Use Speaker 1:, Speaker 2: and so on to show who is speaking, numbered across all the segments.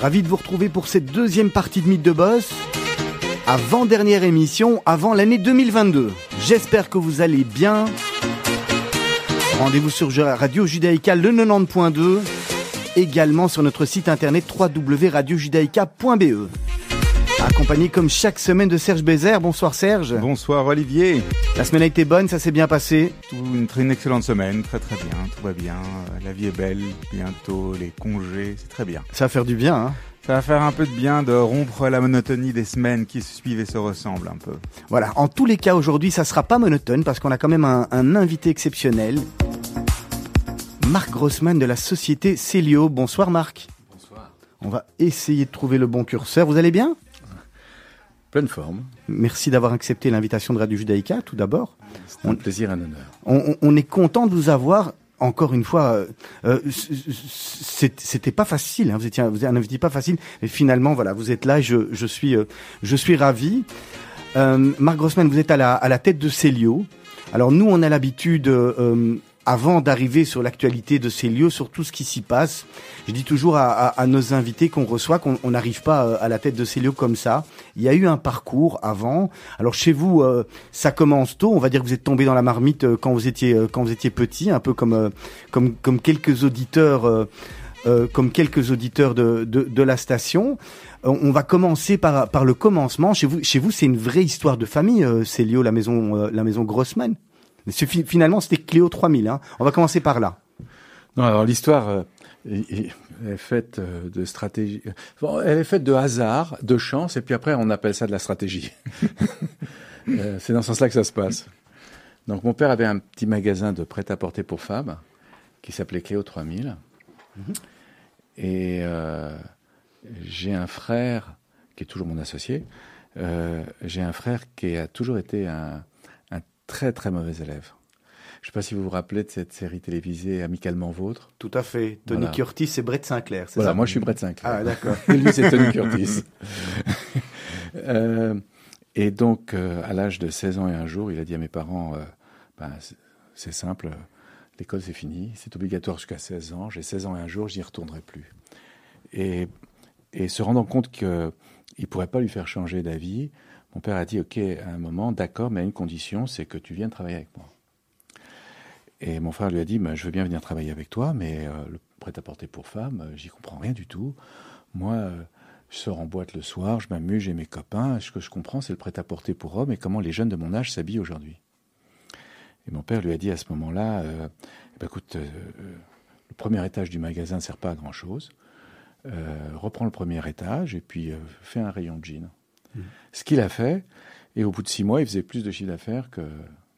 Speaker 1: Ravi de vous retrouver pour cette deuxième partie de Mythe de Boss. Avant-dernière émission, avant l'année 2022. J'espère que vous allez bien. Rendez-vous sur Radio Judaïka le 90.2. Également sur notre site internet www.radiojudaïka.be. Accompagné comme chaque semaine de Serge Bézère. Bonsoir Serge.
Speaker 2: Bonsoir Olivier.
Speaker 1: La semaine a été bonne, ça s'est bien passé
Speaker 2: une, une excellente semaine, très très bien, tout va bien. La vie est belle, bientôt les congés, c'est très bien.
Speaker 1: Ça va faire du bien, hein
Speaker 2: ça va faire un peu de bien de rompre la monotonie des semaines qui se suivent et se ressemblent un peu.
Speaker 1: Voilà, en tous les cas aujourd'hui ça sera pas monotone parce qu'on a quand même un, un invité exceptionnel. Marc Grossman de la société Célio. Bonsoir Marc.
Speaker 3: Bonsoir.
Speaker 1: On va essayer de trouver le bon curseur. Vous allez bien?
Speaker 3: Pleine forme.
Speaker 1: Merci d'avoir accepté l'invitation de Radio Judaïka, tout d'abord.
Speaker 3: C'est un plaisir et un honneur.
Speaker 1: On, on, est content de vous avoir. Encore une fois, euh, euh c'était pas facile. Hein, vous étiez, vous un invité pas facile, mais finalement, voilà, vous êtes là. Je, je suis, euh, je suis ravi. Euh, Marc Grossman, vous êtes à la, à la tête de Célio. Alors nous, on a l'habitude euh, avant d'arriver sur l'actualité de ces lieux, sur tout ce qui s'y passe. Je dis toujours à, nos invités qu'on reçoit qu'on n'arrive pas euh, à la tête de ces lieux comme ça. Il y a eu un parcours avant. Alors chez vous, euh, ça commence tôt. On va dire que vous êtes tombé dans la marmite euh, quand vous étiez quand vous étiez petit, un peu comme comme comme quelques auditeurs. comme quelques auditeurs de, de, la station. on va commencer par, par le commencement. Chez vous, chez vous, c'est une vraie histoire de famille, Célio, la maison, la maison Grossman. Finalement, c'était Cléo 3000. Hein. On va commencer par là.
Speaker 3: Non, alors l'histoire euh, est, faite euh, de stratégie. elle est faite de hasard, de chance, et puis après, on appelle ça de la stratégie. Euh, c'est dans ce sens-là que ça se passe. Donc, mon père avait un petit magasin de prêt-à-porter pour femmes qui s'appelait Cléo 3000. Mhm. Et j'ai un frère qui est toujours mon associé. j'ai un frère qui a toujours été un, très très mauvais élève. Je ne sais pas si vous vous rappelez de cette série télévisée Amicalement Vôtre.
Speaker 1: Tout à fait. Tony Curtis et Brett Sinclair,
Speaker 3: Voilà, moi je suis Brett Sinclair.
Speaker 1: Ah, d'accord.
Speaker 3: Et lui, c'est Tony Curtis. euh, et donc, euh, à l'âge de 16 ans et un jour, il a dit à mes parents euh, ben, c'est simple, l'école c'est fini, c'est obligatoire jusqu'à 16 ans. J'ai 16 ans et un jour, je n'y retournerai plus. Et, et se rendant compte qu'il ne pourrait pas lui faire changer d'avis, mon père a dit, OK, à un moment, d'accord, mais à une condition, c'est que tu viennes travailler avec moi. Et mon frère lui a dit, bah, je veux bien venir travailler avec toi, mais euh, le prêt-à-porter pour femme, euh, j'y comprends rien du tout. Moi, euh, je sors en boîte le soir, je m'amuse, j'ai mes copains. Ce que je comprends, c'est le prêt-à-porter pour hommes et comment les jeunes de mon âge s'habillent aujourd'hui. Et mon père lui a dit à ce moment-là, ben, écoute, le premier étage du magasin ne sert pas à grand-chose. reprends le premier étage et puis fais un rayon de jeans. Ce qu'il a fait, et au bout de six mois, il faisait plus de chiffre d'affaires que,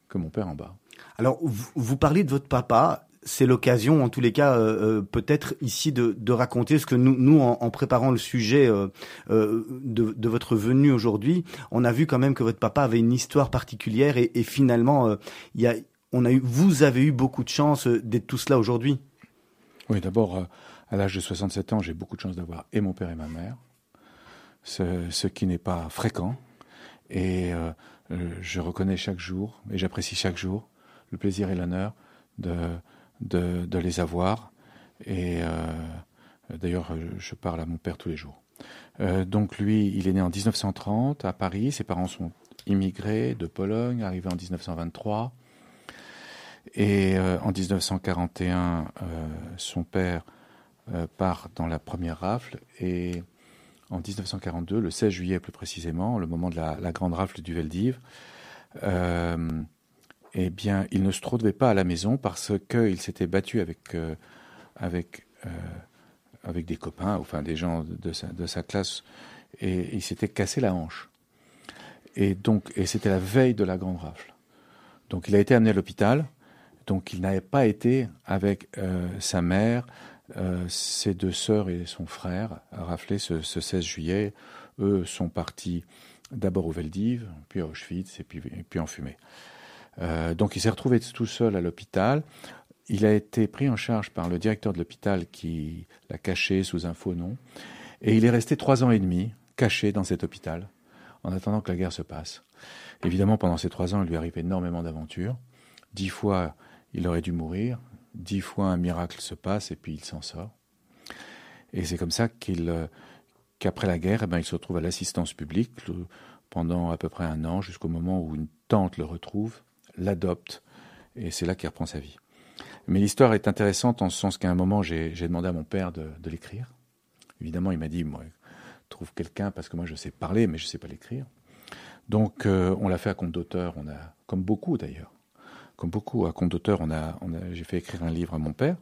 Speaker 3: que mon père en bas.
Speaker 1: Alors, vous, parlez de votre papa. C'est l'occasion, en tous les cas, euh, euh, peut-être ici de, de, raconter ce que nous, nous en, préparant le sujet euh, de, de, votre venue aujourd'hui, on a vu quand même que votre papa avait une histoire particulière et, et finalement, il y a, on a eu, vous avez eu beaucoup de chance d'être tout cela aujourd'hui.
Speaker 3: Oui, d'abord, à l'âge de 67 ans, j'ai beaucoup de chance d'avoir et mon père et ma mère ce, qui n'est pas fréquent. Et euh, je reconnais chaque jour, et j'apprécie chaque jour, le plaisir et l'honneur de, de, les avoir. Et euh, d'ailleurs, je parle à mon père tous les jours. Euh, donc lui, il est né en 1930 à Paris. Ses parents sont immigrés de Pologne, arrivés en 1923. Et en 1941, son père part dans la première rafle et en 1942, le 16 juillet plus précisément, le moment de la, grande rafle du Veldiv, euh, eh bien, il ne se trouvait pas à la maison parce qu'il s'était battu avec, euh, avec, euh, avec des copains, enfin des gens de sa, de sa classe, et il s'était cassé la hanche. Et donc, et c'était la veille de la grande rafle. Donc, il a été amené à l'hôpital. Donc, il n'avait pas été avec sa mère, euh, ses deux sœurs et son frère a raflé ce, 16 juillet. Eux sont partis d'abord au Veldiv, puis à Auschwitz et puis, en fumée. Euh, donc il s'est retrouvé tout seul à l'hôpital. Il a été pris en charge par le directeur de l'hôpital qui l'a caché sous un faux nom. Et il est resté trois ans et demi caché dans cet hôpital en attendant que la guerre se passe. Évidemment, pendant ces trois ans, il lui arrive énormément d'aventures. Dix fois, il aurait dix fois un miracle se passe et puis il s'en sort. Et c'est comme ça qu'il, qu'après la guerre, eh ben, il se retrouve à l'assistance publique pendant à peu près un an, jusqu'au moment où une tante le retrouve, l'adopte, et c'est là qu'il reprend sa vie. Mais l'histoire est intéressante en ce sens qu'à un moment, j'ai demandé à mon père de, l'écrire. Évidemment, il m'a dit, trouve quelqu'un, parce que moi, je sais parler, mais je ne sais pas l'écrire. Donc, euh, on l'a fait à compte d'auteur, on a, comme beaucoup d'ailleurs, comme beaucoup à compte d'auteur, on a, j'ai fait écrire un livre à mon père.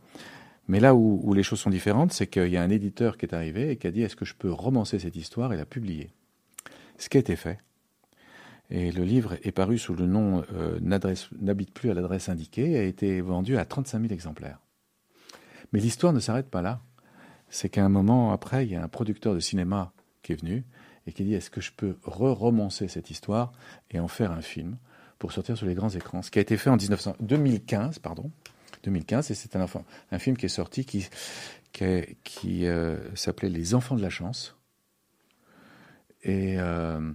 Speaker 3: Mais là où, où les choses sont différentes, c'est qu'il y a un éditeur qui est arrivé et qui a dit, est-ce que je peux romancer cette histoire? Et la publier Ce qui a été fait. Et le livre est paru sous le nom euh, N'habite plus à l'adresse indiquée et a été vendu à 35 000 exemplaires. Mais l'histoire ne s'arrête pas là. C'est qu'à un moment après, il y a un producteur de cinéma qui est venu et qui dit Est-ce que je peux re-romancer cette histoire et en faire un film? Pour sortir sur les grands écrans Ce qui a été fait en 2015, pardon. 2015, et c'est un, film qui est sorti qui, qui, euh, s'appelait Les Enfants de la Chance. Et. Euh,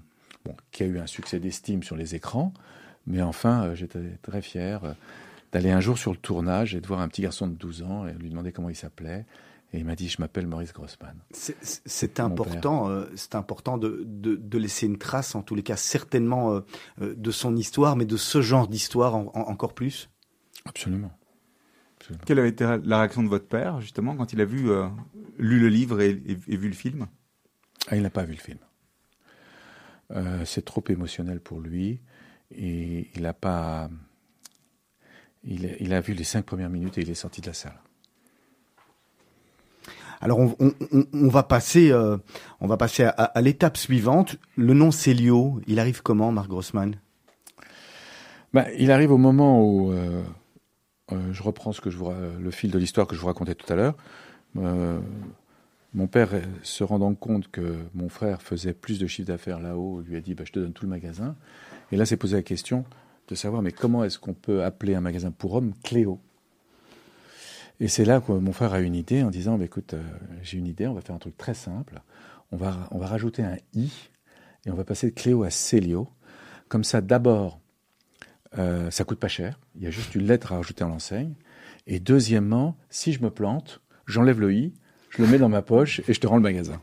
Speaker 3: qui a eu un succès d'estime sur les écrans. Mais enfin, euh, j'étais très fier d'aller un jour sur le tournage et de voir un petit garçon de 12 ans et lui demander comment il s'appelait. Et il m'a dit, je m'appelle Maurice Grossman.
Speaker 1: C'est important, euh, c'est important de, de, laisser une trace, en tous les cas, certainement de son histoire, mais de ce genre d'histoire encore plus.
Speaker 3: Absolument.
Speaker 2: Quelle a été la réaction de votre père, justement, quand il a vu, lu le livre et, et vu le film?
Speaker 3: Ah, Il n'a pas vu le film. Euh, c'est trop émotionnel pour lui et il a pas. Il, a vu les cinq premières minutes et il est sorti de la salle.
Speaker 1: Alors on, va passer, euh, on va passer à, l'étape suivante. Le nom Célio, il arrive comment, Marc Grossman?
Speaker 3: Ben, Il arrive au moment où euh, je reprends ce que je vous, le fil de l'histoire que je vous racontais tout à l'heure. Mon père, se rendant compte que mon frère faisait plus de chiffre d'affaires là-haut, lui a dit bah, Je te donne tout le magasin. Et là, s'est posé la question de savoir mais comment est-ce qu'on peut appeler un magasin pour hommes Cléo? Et c'est là que mon frère a une idée en disant bah, Écoute, euh, j'ai une idée, on va faire un truc très simple. On va, on va rajouter un i et on va passer de Cléo à Célio. Comme ça, d'abord, euh, ça coûte pas cher. Il y a juste une lettre à rajouter en l'enseigne. Et deuxièmement, si je me plante, j'enlève le i je le mets dans ma poche et je te rends le magasin.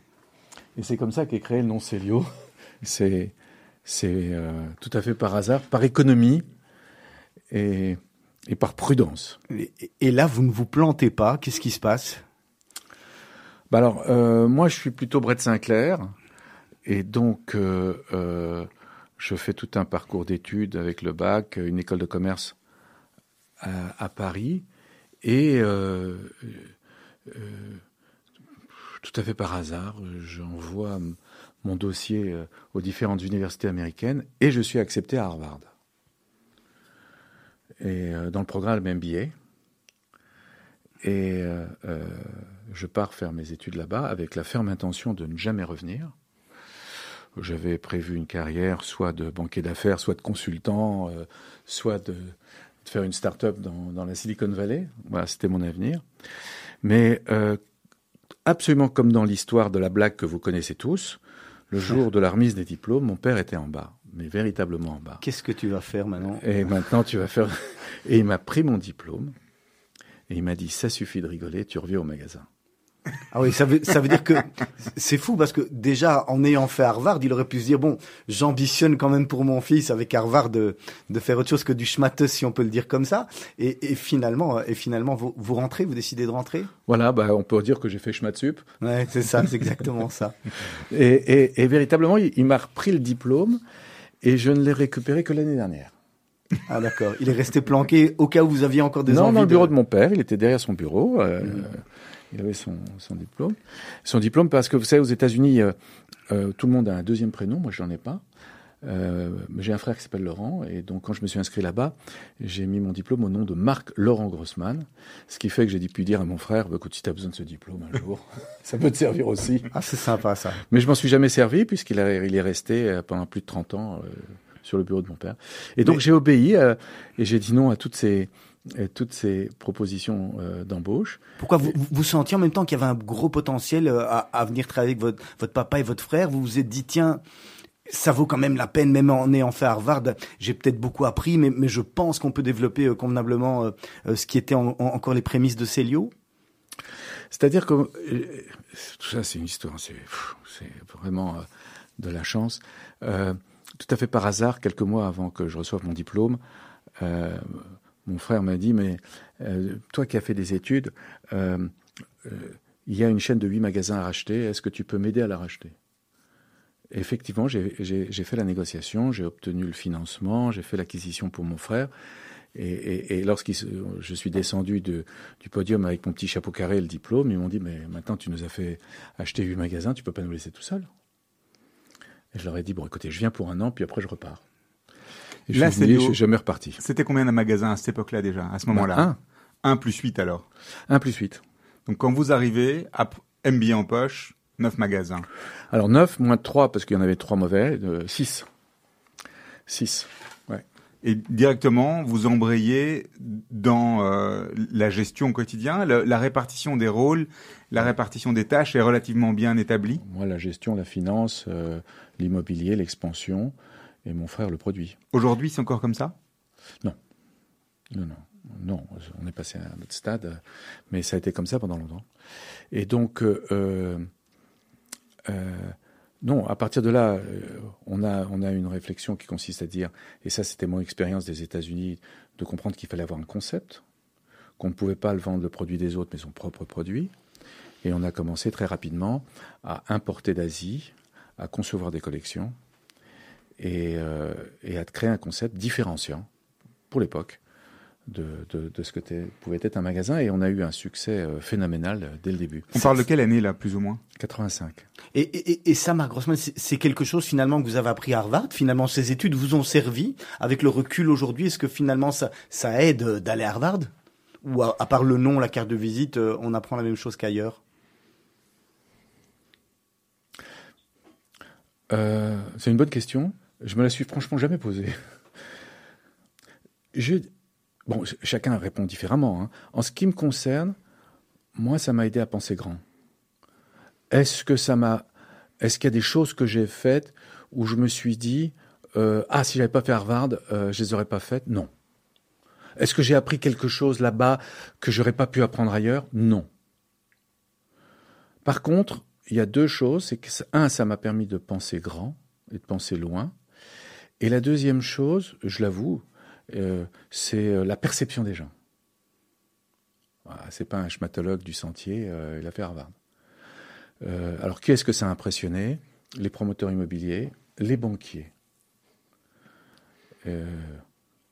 Speaker 3: Et c'est comme ça qu'est créé le nom Célio. C'est c'est euh, tout à fait par hasard, par économie et, et par prudence.
Speaker 1: Et, là, vous ne vous plantez pas. Qu'est-ce qui se passe?
Speaker 3: Bah alors, euh, moi, je suis plutôt Brett Sinclair, et donc euh, je fais tout un parcours d'études avec le bac, une école de commerce à, à Paris, et tout à fait par hasard, j'envoie mon dossier euh, aux différentes universités américaines et je suis accepté à Harvard. Et euh, dans le programme MBA. Et euh, je pars faire mes études là-bas avec la ferme intention de ne jamais revenir. J'avais prévu une carrière soit de banquier d'affaires, soit de consultant, soit de, faire une start-up dans, dans la Silicon Valley. Voilà, c'était mon avenir. Mais absolument comme dans l'histoire de la blague que vous connaissez tous, le jour de la remise des diplômes, mon père était en bas, mais véritablement en bas.
Speaker 1: Qu'est-ce que tu vas faire maintenant?
Speaker 3: Et maintenant, tu vas faire. Et il m'a pris mon diplôme et il m'a dit ça suffit de rigoler, tu reviens au magasin.
Speaker 1: Ah oui, ça veut, ça veut dire que c'est fou parce que déjà en ayant fait Harvard, il aurait pu se dire bon, j'ambitionne quand même pour mon fils avec Harvard de, de faire autre chose que du schmatte si on peut le dire comme ça. Et, et finalement, et finalement, vous, vous rentrez, vous décidez de rentrer?
Speaker 3: Voilà, bah on peut dire que j'ai fait sup.
Speaker 1: Ouais, c'est ça, c'est exactement ça.
Speaker 3: Et, et, et, véritablement, il, m'a repris le diplôme et je ne l'ai récupéré que l'année dernière.
Speaker 1: Ah d'accord. Il est resté planqué au cas où vous aviez encore des
Speaker 3: non,
Speaker 1: envies.
Speaker 3: Non, dans le bureau de... mon père. Il était derrière son bureau. Euh, mmh il avait son, son, diplôme. Son diplôme parce que vous savez, aux États-Unis, euh, euh, tout le monde a un deuxième prénom. Moi, j'en ai pas. Euh, j'ai un frère qui s'appelle Laurent, et donc quand je me suis inscrit là-bas, j'ai mis mon diplôme au nom de Marc Laurent Grossman, ce qui fait que j'ai pu dire à mon frère, bah, écoute, si tu as besoin de ce diplôme un jour, ça peut te servir aussi.
Speaker 1: Ah, c'est sympa ça.
Speaker 3: Mais je m'en suis jamais servi, puisqu'il il est resté euh, pendant plus de 30 ans euh, sur le bureau de mon père. Et donc j'ai obéi, et j'ai dit non à toutes ces, toutes ces propositions euh, d'embauche.
Speaker 1: Pourquoi vous, vous sentiez en même temps qu'il y avait un gros potentiel euh, à, à, venir travailler avec votre, votre papa et votre frère? Vous vous êtes dit, tiens, ça vaut quand même la peine, même en ayant fait Harvard, j'ai peut-être beaucoup appris, mais, je pense qu'on peut développer euh, convenablement ce qui était encore les prémices de Célio
Speaker 3: C'est-à-dire que tout ça, c'est une histoire. C'est vraiment euh, de la chance. Euh, tout à fait par hasard, quelques mois avant que je reçoive mon diplôme, euh, mon frère m'a dit, mais toi qui as fait des études, il y a une chaîne de huit magasins à racheter, est-ce que tu peux m'aider à la racheter? Effectivement, j'ai fait la négociation, j'ai obtenu le financement, j'ai fait l'acquisition pour mon frère. Et, et, et lorsque je suis descendu de, du podium avec mon petit chapeau carré et le diplôme, ils m'ont dit Mais maintenant, tu nous as fait acheter huit magasins, tu peux pas nous laisser tout seul. Et je leur ai dit Bon, écoutez, je viens pour un an, puis après, je repars. Et Là, je suis jamais reparti.
Speaker 2: C'était combien de magasins à cette époque-là déjà, à ce moment-là bah, Un. Un plus huit alors
Speaker 3: Un plus huit.
Speaker 2: Donc quand vous arrivez, MBA en poche, neuf magasins.
Speaker 3: Alors neuf, moins de trois, parce qu'il y en avait trois mauvais, euh, six. Six.
Speaker 2: Et directement, vous embrayez dans euh, la gestion au quotidien, la, répartition des rôles, la répartition des tâches est relativement bien établie.
Speaker 3: Moi, la gestion, la finance, euh, l'immobilier, l'expansion, et mon frère le produit.
Speaker 2: Aujourd'hui, c'est encore comme ça?
Speaker 3: Non. Non, non. Non, on est passé à un autre stade, mais ça a été comme ça pendant longtemps. Et donc, euh, non, à partir de là, euh, on a, on a une réflexion qui consiste à dire, et ça c'était mon expérience des États-Unis, de comprendre qu'il fallait avoir un concept, qu'on ne pouvait pas le vendre le produit des autres, mais son propre produit. Et on a commencé très rapidement à importer d'Asie, à concevoir des collections et, euh, et à créer un concept différenciant pour l'époque de, de, ce que pouvait être un magasin et on a eu un succès euh, phénoménal euh, dès le début.
Speaker 2: On parle de quelle année là, plus ou moins?
Speaker 3: 85.
Speaker 1: Et, et, et ça, Marc Grossman, c'est quelque chose finalement que vous avez appris à Harvard? Finalement, ces études vous ont servi. Avec le recul aujourd'hui, est-ce que finalement ça, ça aide d'aller à Harvard? Ou à, part le nom, la carte de visite, euh, on apprend la même chose qu'ailleurs?
Speaker 3: C'est une bonne question. Je me la suis franchement jamais posée. Je, Bon, chacun répond différemment. Hein. En ce qui me concerne, moi, ça m'a aidé à penser grand. Est-ce que ça m'a, est-ce qu'il y a des choses que j'ai faites où je me suis dit, euh, ah, si j'avais pas fait Harvard, euh, je les aurais pas faites? Non. Est-ce que j'ai appris quelque chose là-bas que j'aurais pas pu apprendre ailleurs? Non. Par contre, il y a deux choses. C'est que un, ça m'a permis de penser grand et de penser loin. Et la deuxième chose, je l'avoue, euh, c'est euh, la perception des gens. c'est pas un schmatologue du sentier, euh, il a fait Harvard. alors, qui est-ce que ça a impressionné? Les promoteurs immobiliers, les banquiers.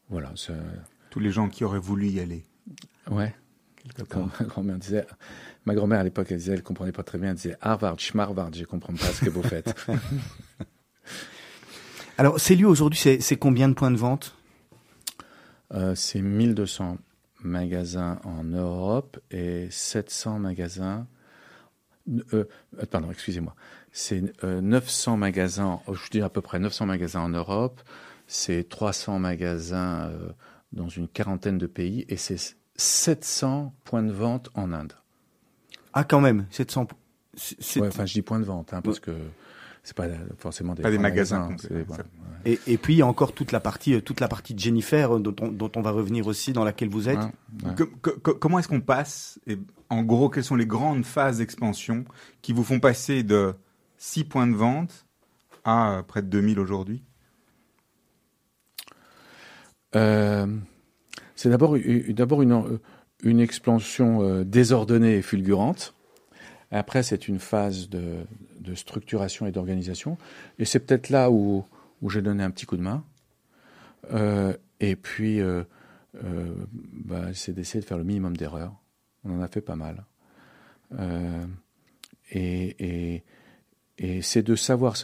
Speaker 3: voilà.
Speaker 2: Tous les gens qui auraient voulu y aller.
Speaker 3: Ouais. ma grand-mère disait, ma grand-mère à l'époque, elle disait, elle comprenait pas très bien, elle disait Harvard, schmarvard, je comprends pas ce que vous faites.
Speaker 1: Alors, ces lieux aujourd'hui, c'est combien de points de vente?
Speaker 3: Euh, c'est 1200 magasins en Europe et 700 magasins. Euh, euh, pardon, excusez-moi. C'est 900 magasins, oh, je dis à peu près 900 magasins en Europe, c'est 300 magasins dans une quarantaine de pays et c'est 700 points de vente en Inde.
Speaker 1: Ah, quand même, 700.
Speaker 3: Ouais, enfin, je dis points de vente, hein, parce que c'est pas forcément
Speaker 2: des, pas des magasins.
Speaker 1: et, et, puis il y a encore toute la partie, euh, toute la partie de Jennifer euh, dont on, dont on va revenir aussi, dans laquelle vous êtes.
Speaker 2: comment est-ce qu'on passe et En gros, quelles sont les grandes phases d'expansion qui vous font passer de 6 points de vente à euh, près de 2000 aujourd'hui?
Speaker 3: C'est d'abord d'abord une, une expansion désordonnée et fulgurante. Après, c'est une phase de, de structuration et d'organisation. Et c'est peut-être là où, où j'ai donné un petit coup de main. Euh, et puis, euh, euh, bah, c'est d'essayer de faire le minimum d'erreurs. On en a fait pas mal. et, et, c'est de savoir.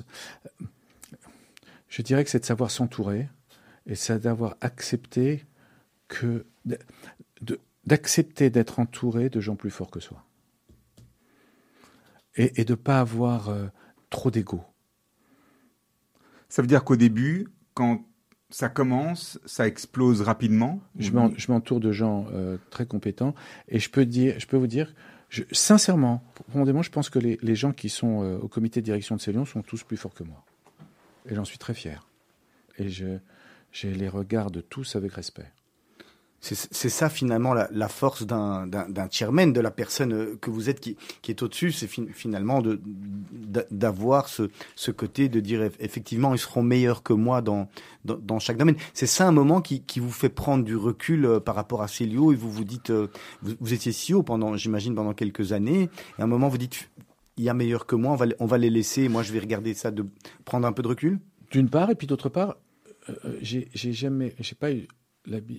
Speaker 3: Je dirais que c'est de savoir s'entourer et c'est d'avoir accepté que. d'accepter d'être entouré de gens plus forts que soi et, et de ne pas avoir euh, trop d'ego.
Speaker 2: Ça veut dire qu'au début, quand ça commence, ça explose rapidement
Speaker 3: Je m'entoure de gens euh, très compétents et je peux, dire, je peux vous dire, je, sincèrement, profondément, je pense que les, les gens qui sont euh, au comité de direction de Célion sont tous plus forts que moi. Et j'en suis très fier. Et je, je les regarde tous avec respect.
Speaker 1: C'est ça finalement la, la force d'un chairman, de la personne euh, que vous êtes qui, qui est au-dessus, c'est finalement d'avoir ce, ce côté de dire effectivement ils seront meilleurs que moi dans dans, dans chaque domaine. C'est ça un moment qui, qui vous fait prendre du recul euh, par rapport à Célio et vous vous dites euh, vous, vous, étiez haut pendant j'imagine pendant quelques années et à un moment vous dites il y a meilleur que moi, on va on va les laisser. Moi je vais regarder ça de prendre un peu de recul?
Speaker 3: D'une part et puis d'autre part, j'ai jamais j'ai pas eu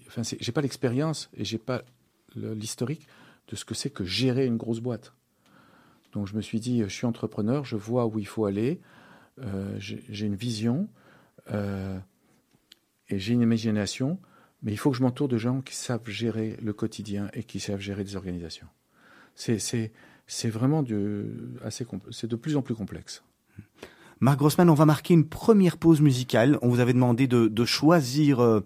Speaker 3: enfin, j'ai pas l'expérience et j'ai pas l'historique de ce que c'est que gérer une grosse boîte. Donc je me suis dit, je suis entrepreneur, je vois où il faut aller, euh, j'ai une vision euh, et j'ai une imagination, mais il faut que je m'entoure de gens qui savent gérer le quotidien et qui savent gérer des organisations. C'est vraiment de, assez, de plus en plus complexe.
Speaker 1: Marc Grossman, on va marquer une première pause musicale. On vous avait demandé de, de choisir euh,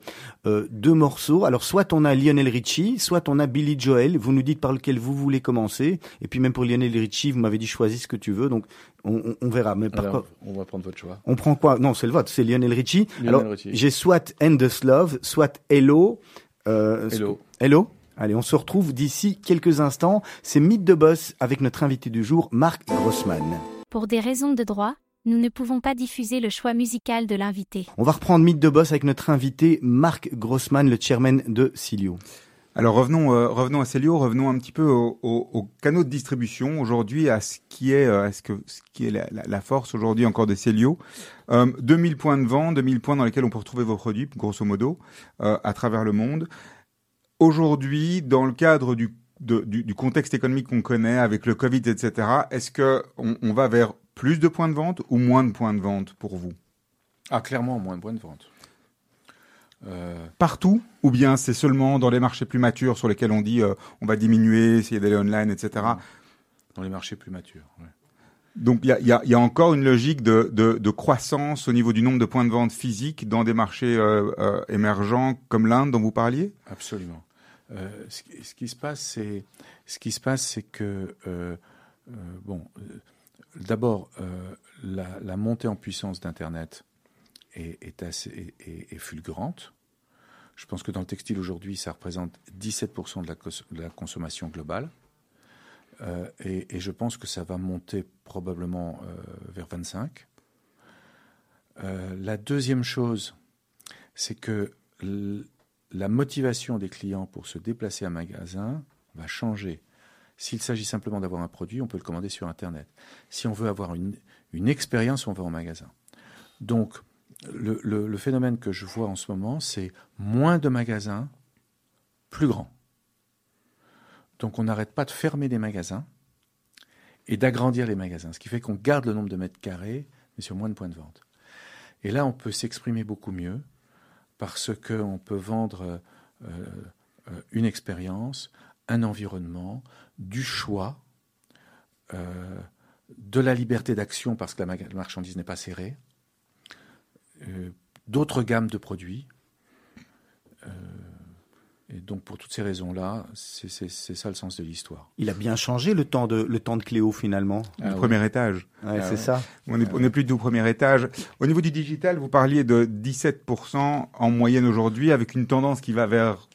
Speaker 1: euh, deux morceaux. Alors soit on a Lionel Richie, soit on a Billy Joel. Vous nous dites par lequel vous voulez commencer. Et puis même pour Lionel Richie, vous m'avez dit choisis ce que tu veux. Donc on, on, verra. Mais par
Speaker 3: quoi On va prendre votre choix.
Speaker 1: On prend quoi? Non, c'est le vote. C'est Lionel Richie. Alors j'ai soit Endless Love, soit Hello.
Speaker 3: Euh, Hello.
Speaker 1: Hello. Allez, on se retrouve d'ici quelques instants. C'est Mythe de Boss avec notre invité du jour, Marc Grossman.
Speaker 4: Pour des raisons de droit, nous ne pouvons pas diffuser le choix musical de l'invité.
Speaker 1: On va reprendre Mythe de Boss avec notre invité Marc Grossman, le chairman de Cilio.
Speaker 2: Alors revenons, euh, revenons à Celio, revenons un petit peu au, au, canaux de distribution aujourd'hui, à ce qui est, euh, à ce que, ce qui est la, force aujourd'hui encore de Celio. Euh, 2000 points de vente, 2000 points dans lesquels on peut retrouver vos produits, grosso modo, euh, à travers le monde. Aujourd'hui, dans le cadre du, du, du, contexte économique qu'on connaît, avec le Covid, etc., est-ce que on, on va vers plus de points de vente ou moins de points de vente pour vous?
Speaker 3: Ah, clairement, moins de points de vente.
Speaker 2: Euh... Partout Ou bien c'est seulement dans les marchés plus matures sur lesquels on dit euh, on va diminuer, essayer d'aller online, etc.
Speaker 3: Dans les marchés plus matures, oui.
Speaker 2: Donc il y a, y, a, y a, encore une logique de, de, de, croissance au niveau du nombre de points de vente physiques dans des marchés euh, émergents comme l'Inde dont vous parliez?
Speaker 3: Absolument. Ce, ce, qui se passe, c'est ce qui se passe, c'est que bon, D'abord, euh, la, montée en puissance d'Internet est, fulgurante. Je pense que dans le textile aujourd'hui, ça représente 17% de la, consommation globale. Euh, et, je pense que ça va monter probablement euh, vers 25. la deuxième chose, c'est que la motivation des clients pour se déplacer à magasin va changer. S'il s'agit simplement d'avoir un produit, on peut le commander sur Internet. Si on veut avoir une, expérience, on va en magasin. Donc, le, phénomène que je vois en ce moment, c'est moins de magasins, plus grands. Donc, on n'arrête pas de fermer des magasins et d'agrandir les magasins, ce qui fait qu'on garde le nombre de mètres carrés, mais sur moins de points de vente. Et là, on peut s'exprimer beaucoup mieux parce qu'on peut vendre euh, euh, une expérience, un environnement, du choix, euh, de la liberté d'action parce que la marchandise n'est pas serrée, euh, d'autres gammes de produits. Euh, et donc pour toutes ces raisons-là, c'est ça le sens de l'histoire.
Speaker 1: Il a bien changé le temps de le temps de Cléo finalement.
Speaker 2: le ah premier étage.
Speaker 1: Ouais, c'est ça.
Speaker 2: On n'est est plus du premier étage. Au niveau du digital, vous parliez de 17% en moyenne aujourd'hui, avec une tendance qui va vers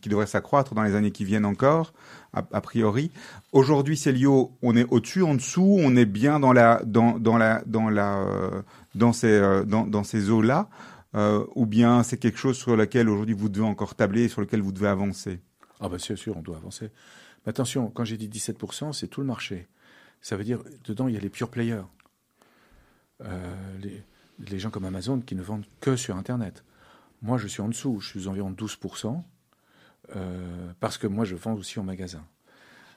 Speaker 2: qui devrait s'accroître dans les années qui viennent encore, a, priori. Aujourd'hui, Célio, on est au-dessus, en dessous, on est bien dans la, dans, la, dans la, euh, dans ces, euh, dans, ces eaux-là, euh, ou bien c'est quelque chose sur lequel aujourd'hui vous devez encore tabler, sur lequel vous devez avancer?
Speaker 3: Ah ben c'est sûr, on doit avancer. Mais attention, quand j'ai dit 17%, c'est tout le marché. Ça veut dire, dedans, il y a les pure players. les, les gens comme Amazon qui ne vendent que sur Internet. Moi, je suis en dessous, je suis environ 12%. Euh, parce que moi, je vends aussi en magasin.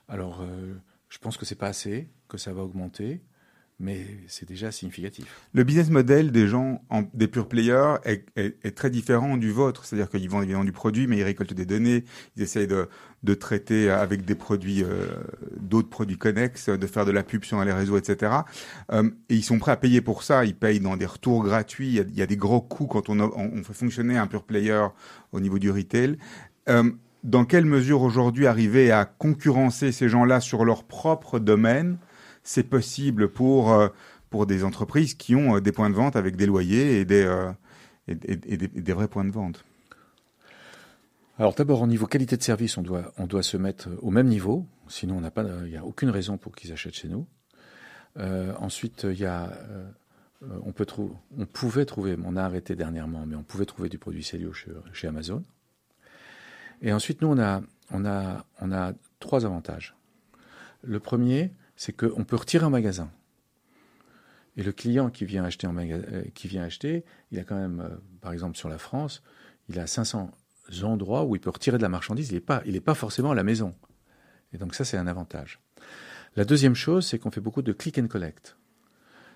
Speaker 3: Alors, euh, je pense que c'est pas assez, que ça va augmenter, mais c'est déjà significatif.
Speaker 2: Le business model des gens, en, des pure players, est, très différent du vôtre. C'est-à-dire qu'ils vendent évidemment du produit, mais ils récoltent des données, ils essayent de, traiter avec des produits, euh, d'autres produits connexes, de faire de la pub sur les réseaux, etc. Euh, et ils sont prêts à payer pour ça. Ils payent dans des retours gratuits. Il y a, des gros coûts quand on, fait fonctionner un pure player au niveau du retail. Euh, dans quelle mesure aujourd'hui arriver à concurrencer ces gens-là sur leur propre domaine, c'est possible pour, euh, pour des entreprises qui ont euh, des points de vente avec des loyers et des, et, des, vrais points de vente?
Speaker 3: Alors d'abord, au niveau qualité de service, on doit, on doit se mettre au même niveau, sinon il n'y a aucune raison pour qu'ils achètent chez nous. Ensuite, y a, on, peut on pouvait trouver, on a arrêté dernièrement, mais on pouvait trouver du produit Célio chez Amazon. Et ensuite, nous, on a, trois avantages. Le premier, c'est qu'on peut retirer un magasin. Et le client qui vient acheter, euh, qui vient acheter, il a quand même, euh, par exemple sur la France, il a 500 endroits où il peut retirer de la marchandise. Il n'est pas, pas forcément à la maison. Et donc ça, c'est un avantage. La deuxième chose, c'est qu'on fait beaucoup de click and collect.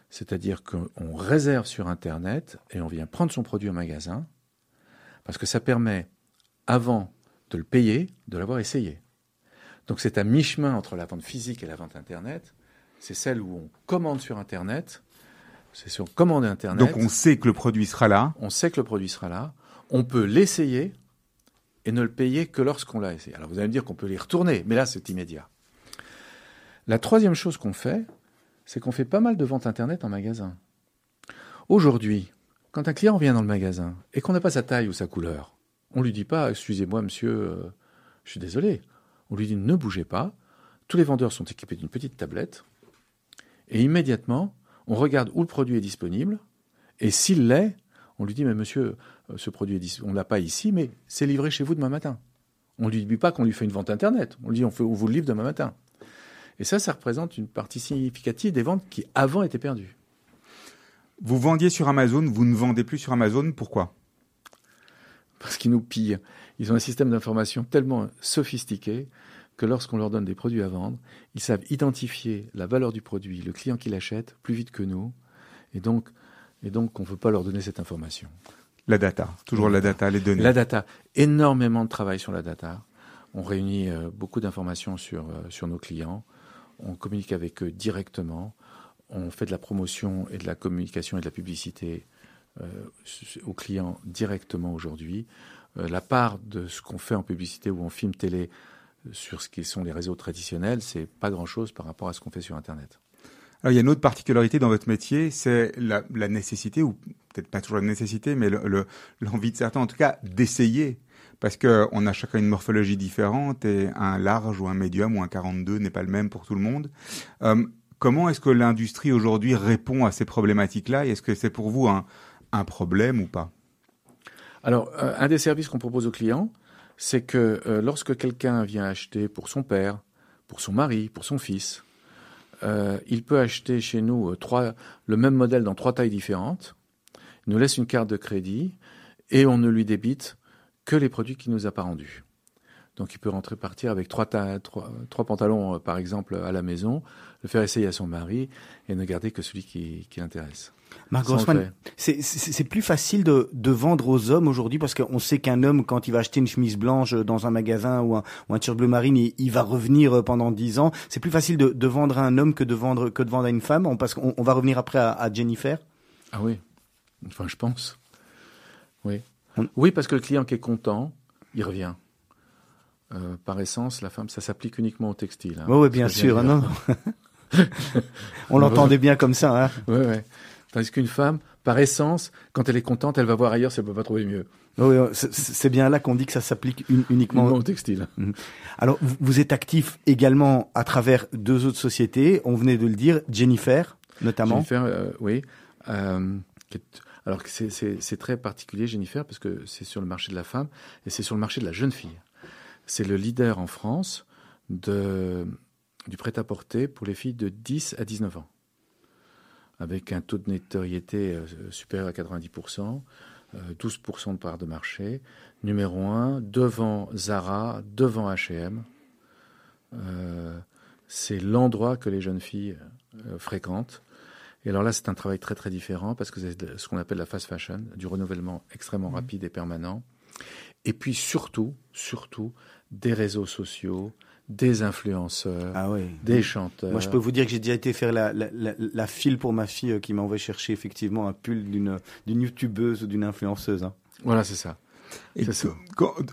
Speaker 3: C'est-à-dire qu'on réserve sur Internet et on vient prendre son produit au magasin parce que ça permet, avant de le payer, de l'avoir essayé. Donc c'est à mi-chemin entre la vente physique et la vente Internet. C'est celle où on commande sur Internet. C'est sur commande Internet.
Speaker 2: Donc on sait que le produit sera là.
Speaker 3: On sait que le produit sera là. On peut l'essayer et ne le payer que lorsqu'on l'a essayé. Alors vous allez me dire qu'on peut les retourner, mais là c'est immédiat. La troisième chose qu'on fait, c'est qu'on fait pas mal de ventes Internet en magasin. Aujourd'hui, quand un client vient dans le magasin et qu'on n'a pas sa taille ou sa couleur, on lui dit pas, excusez-moi monsieur, euh, je suis désolé. On lui dit ne bougez pas. Tous les vendeurs sont équipés d'une petite tablette. Et immédiatement, on regarde où le produit est disponible. Et s'il l'est, on lui dit mais monsieur, euh, ce produit est on l'a pas ici, mais c'est livré chez vous demain matin. On lui dit pas qu'on lui fait une vente internet. On lui dit on, fait, on vous le livre demain matin. Et ça, ça représente une partie significative des ventes qui avant étaient perdues.
Speaker 2: Vous vendiez sur Amazon, vous ne vendez plus sur Amazon. Pourquoi?
Speaker 3: Parce qu'ils nous pillent. Ils ont un système d'information tellement sophistiqué que lorsqu'on leur donne des produits à vendre, ils savent identifier la valeur du produit, le client qui l'achète, plus vite que nous. Et donc, et donc on ne veut pas leur donner cette information.
Speaker 2: La data, toujours la data, les données.
Speaker 3: La data, énormément de travail sur la data. On réunit euh, beaucoup d'informations sur, euh, sur nos clients. On communique avec eux directement. On fait de la promotion et de la communication et de la publicité aux clients directement aujourd'hui. la part de ce qu'on fait en publicité ou en film télé sur ce qui sont les réseaux traditionnels, c'est pas grand-chose par rapport à ce qu'on fait sur Internet.
Speaker 2: Alors, il y a une autre particularité dans votre métier, c'est la, nécessité, ou peut-être pas toujours la nécessité, mais l'envie de certains, en tout cas, d'essayer. Parce qu'on a chacun une morphologie différente et un large ou un médium ou un 42 n'est pas le même pour tout le monde. Euh, comment est-ce que l'industrie aujourd'hui répond à ces problématiques-là? Est-ce que c'est pour vous un, problème ou pas
Speaker 3: Alors, euh, un des services qu'on propose aux clients, c'est que euh, lorsque quelqu'un vient acheter pour son père, pour son mari, pour son fils, euh, il peut acheter chez nous le même modèle dans trois tailles différentes, il nous laisse une carte de crédit et on ne lui débite que les produits qu'il nous a pas rendus. Donc il peut rentrer partir avec trois, pantalons, par exemple, à la maison, le faire essayer à son mari et ne garder que celui qui l'intéresse.
Speaker 1: Marc Grossman, c'est plus facile de, de, vendre aux hommes aujourd'hui parce qu'on sait qu'un homme, quand il va acheter une chemise blanche dans un magasin ou un, ou un t-shirt bleu marine, il, va revenir pendant 10 ans. C'est plus facile de, de, vendre à un homme que de vendre, que de vendre à une femme parce qu'on on va revenir après à, à, Jennifer
Speaker 3: Ah oui, enfin je pense. Oui. Oui, parce que le client qui est content, il revient. Euh, par essence, la femme, ça s'applique uniquement au textile. Hein,
Speaker 1: oui, bien sûr. non. On l'entendait bien comme ça. Hein.
Speaker 3: Oui, oui. Tandis qu'une femme, par essence, quand elle est contente, elle va voir ailleurs si elle ne peut pas trouver mieux.
Speaker 1: Oui, c'est bien là qu'on dit que ça s'applique uniquement
Speaker 3: au textile.
Speaker 1: Mhm. Alors, vous êtes actif également à travers deux autres sociétés. On venait de le dire, Jennifer, notamment.
Speaker 3: Jennifer, euh, oui. Euh, alors, c'est très particulier, Jennifer, parce que c'est sur le marché de la femme et c'est sur le marché de la jeune fille. C'est le leader en France de, du prêt-à-porter pour les filles de 10 à 19 ans avec un taux de notoriété euh, supérieur à 90%, 12% de part de marché, numéro 1, devant Zara, devant H&M. c'est l'endroit que les jeunes filles euh, fréquentent. Et alors là, c'est un travail très très différent parce que c'est ce qu'on appelle la fast fashion, du renouvellement extrêmement mmh. rapide et permanent. Et puis surtout, surtout, des réseaux sociaux, des influenceurs, ah des chanteurs.
Speaker 1: Moi, je peux vous dire que j'ai déjà été faire la, la, la, file pour ma fille euh, qui m'a envoyé chercher effectivement un pull d'une d'une youtubeuse ou d'une influenceuse. Hein.
Speaker 3: Voilà, c'est ça.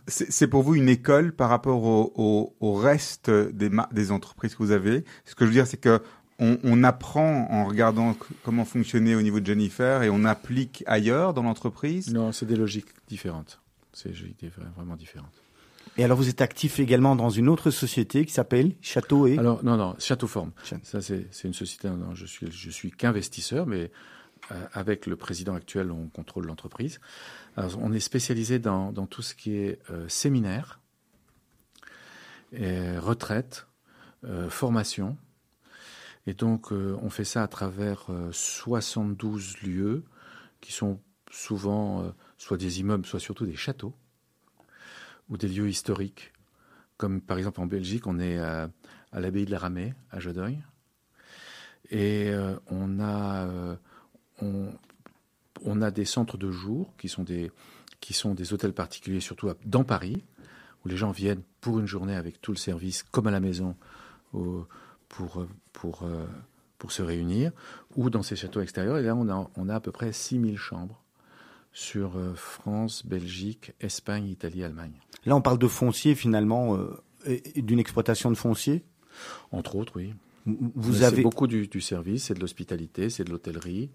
Speaker 2: C'est pour vous une école par rapport au, au, reste des, des entreprises que vous avez? Ce que je veux dire, c'est que on, on, apprend en regardant comment fonctionner au niveau de Jennifer et on applique ailleurs dans l'entreprise?
Speaker 3: Non, c'est des logiques différentes. C'est vraiment différentes.
Speaker 1: Et alors vous êtes actif également dans une autre société qui s'appelle Château et
Speaker 3: Alors non non Château Forme.
Speaker 1: Château.
Speaker 3: Ça c'est une société dont je suis je suis qu'investisseur mais euh, avec le président actuel on contrôle l'entreprise. Alors, on est spécialisé dans dans tout ce qui est euh, séminaire, et retraite, euh, formation. Et donc euh, on fait ça à travers euh, 72 lieux qui sont souvent soit des immeubles, soit surtout des châteaux ou des lieux historiques. Comme par exemple en Belgique, on est à, l'abbaye de la Ramée, à Jodeuil. Et euh, on, a, euh, on, a des centres de jour qui sont des, hôtels particuliers, surtout dans Paris, où les gens viennent pour une journée avec tout le service, comme à la maison, euh, pour, se réunir, ou dans ces châteaux extérieurs. Et là, on a, on a à peu près 6000 chambres sur euh, France, Belgique, Espagne, Italie, Allemagne.
Speaker 1: Là, on parle de foncier finalement, euh, d'une exploitation de foncier?
Speaker 3: Entre autres, oui.
Speaker 1: Vous
Speaker 3: Mais C'est
Speaker 1: avez
Speaker 3: beaucoup du, du service, c'est de l'hospitalité, c'est de l'hôtellerie,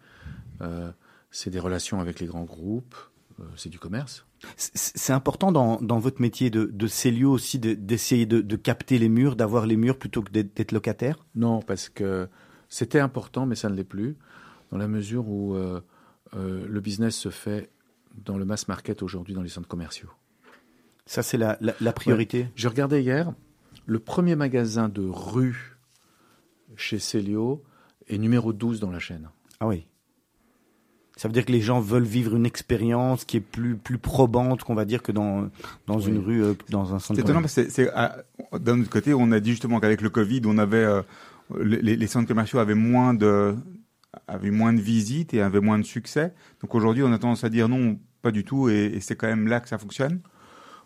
Speaker 3: euh, c'est des relations avec les grands groupes, euh, c'est du commerce.
Speaker 1: C'est important dans, dans votre métier de, de ces lieux aussi de- d'essayer de, de capter les murs, d'avoir les murs plutôt que d'être d'être locataire?
Speaker 3: Non, parce que c'était important, mais ça ne l'est plus, dans la mesure où euh, le business se fait dans le mass market aujourd'hui dans les centres commerciaux.
Speaker 1: Ça, c'est la, la, la priorité?
Speaker 3: Je regardais hier, le premier magasin de rue chez Célio est numéro 12 dans la chaîne.
Speaker 1: Ah oui. Ça veut dire que les gens veulent vivre une expérience qui est plus plus probante qu'on va dire que dans dans
Speaker 3: Oui.
Speaker 1: une rue, euh, dans un centre.
Speaker 2: C'est étonnant parce que c'est- à- d'un autre côté, on a dit justement qu'avec le Covid, on avait euh, les, les centres commerciaux avaient moins de avaient moins de visites et avaient moins de succès. Donc aujourd'hui, on a tendance à dire non, pas du tout, et, c'est quand même là que ça fonctionne.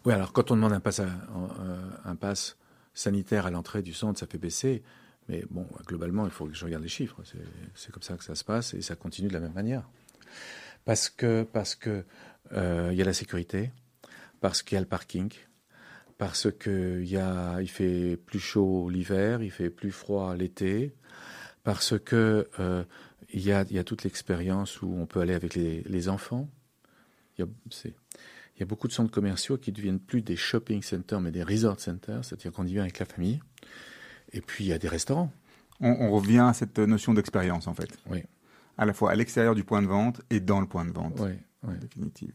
Speaker 3: Oui, alors quand on demande un pass, euh, un pass sanitaire à l'entrée du centre, ça fait baisser. Mais bon, globalement, il faut que je regarde les chiffres. C'est- comme ça que ça se passe et ça continue de la même manière. Parce que parce que euh, il y a la sécurité, parce qu'il y a le parking, parce que y a il fait plus chaud l'hiver, il fait plus froid l'été, parce que euh, il y a il y a toute l'expérience où on peut aller avec les, les enfants. Il y a c'est il y a beaucoup de centres commerciaux qui deviennent plus des shopping centers, mais des resort centers, c'est-à-dire qu'on y vient avec la famille. Et puis, il y a des restaurants.
Speaker 2: On, on revient à cette notion d'expérience en fait,
Speaker 3: Oui,
Speaker 2: à la fois à l'extérieur du point de vente et dans le point de vente.
Speaker 3: oui, oui.
Speaker 2: Définitive.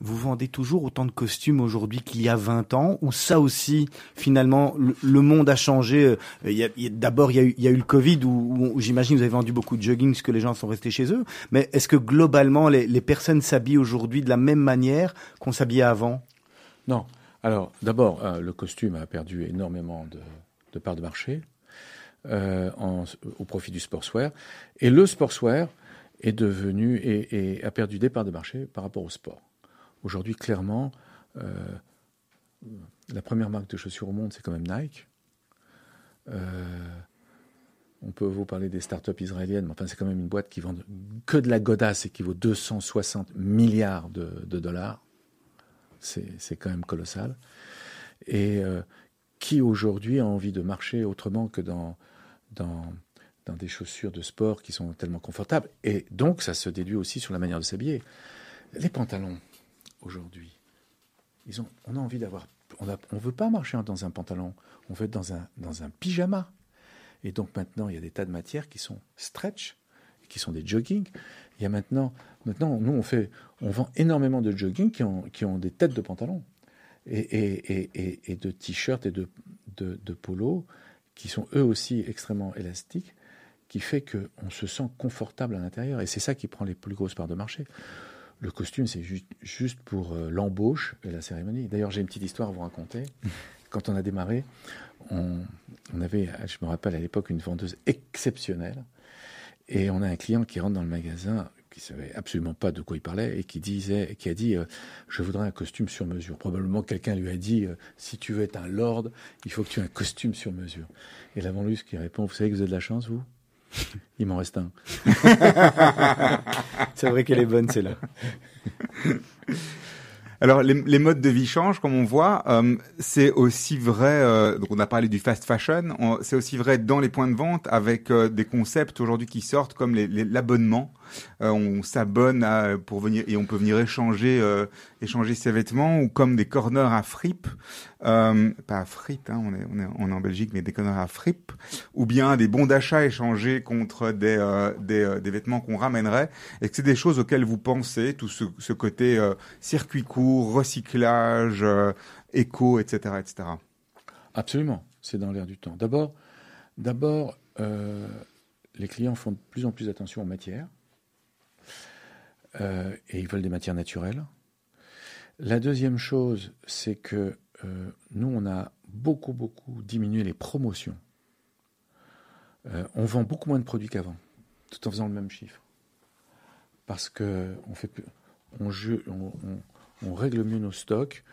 Speaker 1: Vous vendez toujours autant de costumes aujourd'hui qu'il y a 20 ans ou ça aussi finalement le, monde a changé euh, D'abord il y a eu, le Covid où, où j'imagine vous avez vendu beaucoup de jogging parce que les gens sont restés chez eux. Mais est-ce que globalement les, personnes s'habillent aujourd'hui de la même manière qu'on s'habillait avant?
Speaker 3: Non. Alors, d'abord, euh, le costume a perdu énormément de, parts de marché euh, au profit du sportswear. Et le sportswear est devenu et a perdu des parts de marché par rapport au sport. Aujourd'hui, clairement, euh, la première marque de chaussures au monde, c'est quand même Nike. Euh, on peut vous parler des startups israéliennes, mais enfin, c'est quand même une boîte qui vend que de la godasse et qui vaut 260 milliards de, dollars. C'est quand même colossal. Et euh, qui aujourd'hui a envie de marcher autrement que dans, dans des chaussures de sport qui sont tellement confortables Et donc, ça se déduit aussi sur la manière de s'habiller. Les pantalons, aujourd'hui, on a envie d'avoir. On ne veut pas marcher dans un pantalon, on veut être dans un, dans un pyjama. Et donc maintenant, il y a des tas de matières qui sont stretch, qui sont des jogging. Il y a maintenant, maintenant nous, on, fait, on vend énormément de jogging qui ont, qui ont des têtes de pantalon et, et, et, et, et de t-shirts et de, de, de polos qui sont eux aussi extrêmement élastiques, qui fait qu'on se sent confortable à l'intérieur. Et c'est ça qui prend les plus grosses parts de marché. Le costume, c'est juste, juste pour euh, l'embauche et la cérémonie. D'ailleurs, j'ai une petite histoire à vous raconter. Quand on a démarré, on, on avait, je me rappelle à l'époque, une vendeuse exceptionnelle. Et on a un client qui rentre dans le magasin, qui savait absolument pas de quoi il parlait, et qui disait, qui a dit, euh, je voudrais un costume sur mesure. Probablement quelqu'un lui a dit, euh, si tu veux être un lord, il faut que tu aies un costume sur mesure. Et la vendeuse qui répond, vous savez que vous avez de la chance, vous? Il m'en reste un.
Speaker 1: C'est vrai qu'elle est bonne, c'est là.
Speaker 2: Alors les, les modes de vie changent, comme on voit. Euh, c'est aussi vrai. euh, donc on a parlé du fast fashion. on- C'est aussi vrai dans les points de vente avec euh, des concepts aujourd'hui qui sortent comme les- les- l'abonnement. Euh, on s'abonne pour venir et on peut venir échanger euh, échanger ses vêtements ou comme des corners à fripe, euh, pas à frites, hein, on, est, on, est, on est en Belgique, mais des corners à fripe, ou bien des bons d'achat échangés contre des des, vêtements qu'on ramènerait. Et que c'est des choses auxquelles vous pensez, tout ce, ce côté circuit court, recyclage, éco, etc., etc.
Speaker 3: Absolument, c'est dans l'air du temps. D'abord, d'abord les clients font de plus en plus attention aux matières euh, et ils veulent des matières naturelles. La deuxième chose, c'est que euh, nous, on a beaucoup, beaucoup diminué les promotions. Euh, on vend beaucoup moins de produits qu'avant, tout en faisant le même chiffre. Parce que on, fait, on, on, on, règle mieux nos stocks,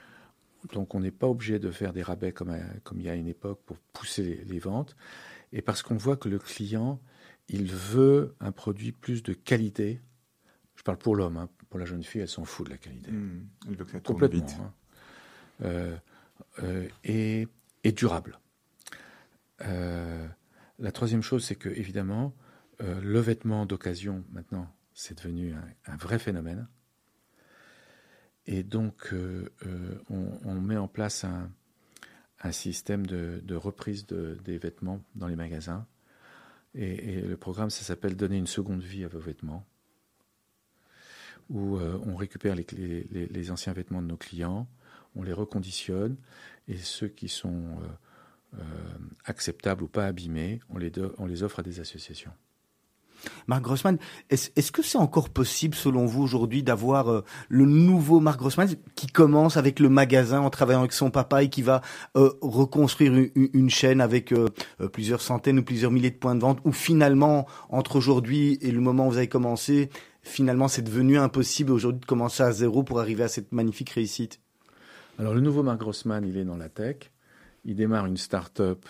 Speaker 3: donc on n'est pas obligé de faire des rabais comme, il y a une époque pour pousser les ventes, et parce qu'on voit que le client, il veut un produit plus de qualité. Je parle pour l'homme, hein. pour la jeune fille, elle s'en fout de la qualité.
Speaker 2: Mmh, elle veut que ça
Speaker 3: Complètement. Hein. Euh, euh, et, et, durable. Euh, la troisième chose, c'est que évidemment, le vêtement d'occasion, maintenant, c'est devenu un, un, vrai phénomène. Et donc, on, on, met en place un, un système de, de reprise de, des vêtements dans les magasins et, et le programme, ça s'appelle Donner une seconde vie à vos vêtements, où euh, on récupère les, anciens vêtements de nos clients, on les reconditionne, et ceux qui sont euh, euh, acceptables ou pas abîmés, on les, offre à des associations.
Speaker 1: Marc Grossman, est-ce est que c'est encore possible, selon vous, aujourd'hui, d'avoir le nouveau Marc Grossman qui commence avec le magasin en travaillant avec son papa et qui va reconstruire une, chaîne avec plusieurs centaines ou plusieurs milliers de points de vente, ou finalement, entre aujourd'hui et le moment où vous avez commencé, finalement, c'est devenu impossible aujourd'hui de commencer à zéro pour arriver à cette magnifique réussite
Speaker 3: Alors, le nouveau Marc Grossman, il est dans la tech. Il démarre une start-up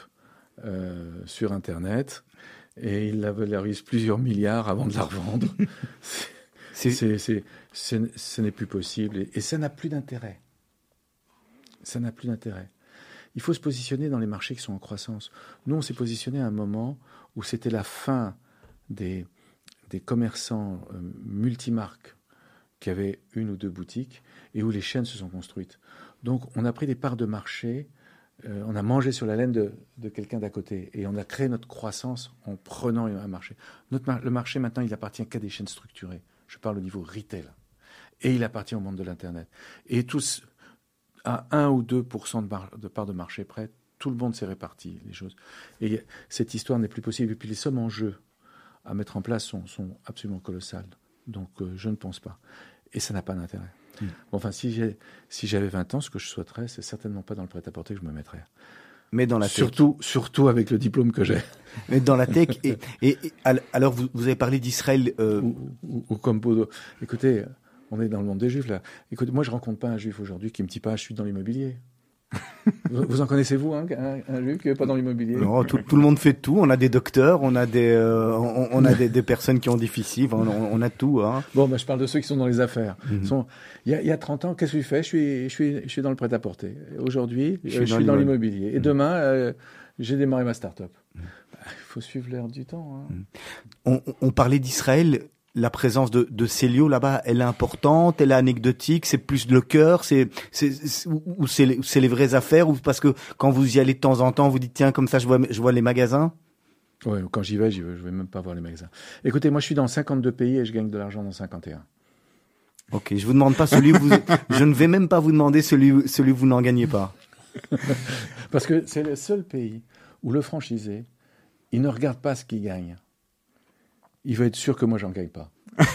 Speaker 3: sur Internet et il la valorise plusieurs milliards avant de la revendre. c'est, c'est, ce n'est plus possible et, et ça n'a plus d'intérêt. Ça n'a plus d'intérêt. Il faut se positionner dans les marchés qui sont en croissance. Nous, on s'est positionné à un moment où c'était la fin des, des commerçants euh, multimarques qui avaient une ou deux boutiques et où les chaînes se sont construites. Donc, on a pris des parts de marché euh, on a mangé sur la laine de, quelqu'un d'à côté et on a créé notre croissance en prenant un marché. Notre, le marché maintenant, il appartient qu'à des chaînes structurées. Je parle au niveau retail. Et il appartient au monde de l'Internet. Et tous, à 1 ou 2 de, de part de marché près, tout le monde s'est réparti les choses. Et cette histoire n'est plus possible. Et puis les sommes en jeu à mettre en place sont, sont absolument colossales. Donc euh, je ne pense pas. Et ça n'a pas d'intérêt. Mmh. Bon, enfin, si j'avais si 20 ans, ce que je souhaiterais, c'est certainement pas dans le prêt-à-porter que je me mettrais.
Speaker 1: Mais dans la tech.
Speaker 3: Surtout, surtout avec le diplôme que j'ai.
Speaker 1: Mais dans la tech. Et, et, et alors, vous, vous, avez parlé d'Israël. Euh...
Speaker 3: Ou, ou, ou, comme Bodo. Écoutez, on est dans le monde des juifs, là. Écoutez, moi, je rencontre pas un juif aujourd'hui qui me dit pas, je suis dans l'immobilier. Vous en hein, un, un juif qui n'est pas dans l'immobilier?
Speaker 1: Non, tout, tout, le monde fait tout. On a des docteurs, on a des, euh, on, on, a des, des, personnes qui ont des fichiers, on, on, a tout. Hein.
Speaker 3: Bon, ben, je parle de ceux qui sont dans les affaires. Mm -hmm. sont, il, y a, il y a 30 ans, qu'est-ce que je fais? Je suis, je, suis, je suis dans le prêt-à-porter. Aujourd'hui, je, je, suis dans l'immobilier. Et mmh. demain, euh, j'ai démarré ma start-up. Mmh. Il faut suivre l'air du temps. Hein.
Speaker 1: On, on parlait d'Israël la présence de, de Célio là-bas, elle est importante, elle est anecdotique, c'est plus le cœur, c'est ou c'est les, les vraies affaires ou parce que quand vous y allez de temps en temps, vous dites tiens comme ça je vois je vois les magasins?
Speaker 3: Ouais, quand j'y vais, j'y vais, je vais même pas voir les magasins. Écoutez, moi je suis dans 52 pays et je gagne de l'argent dans 51.
Speaker 1: Ok, je vous demande pas celui où vous, je ne vais même pas vous demander celui celui où vous n'en gagnez pas.
Speaker 3: parce que c'est le seul pays où le franchisé, il ne regarde pas ce qu'il gagne il veut être sûr que moi j'en gagne pas.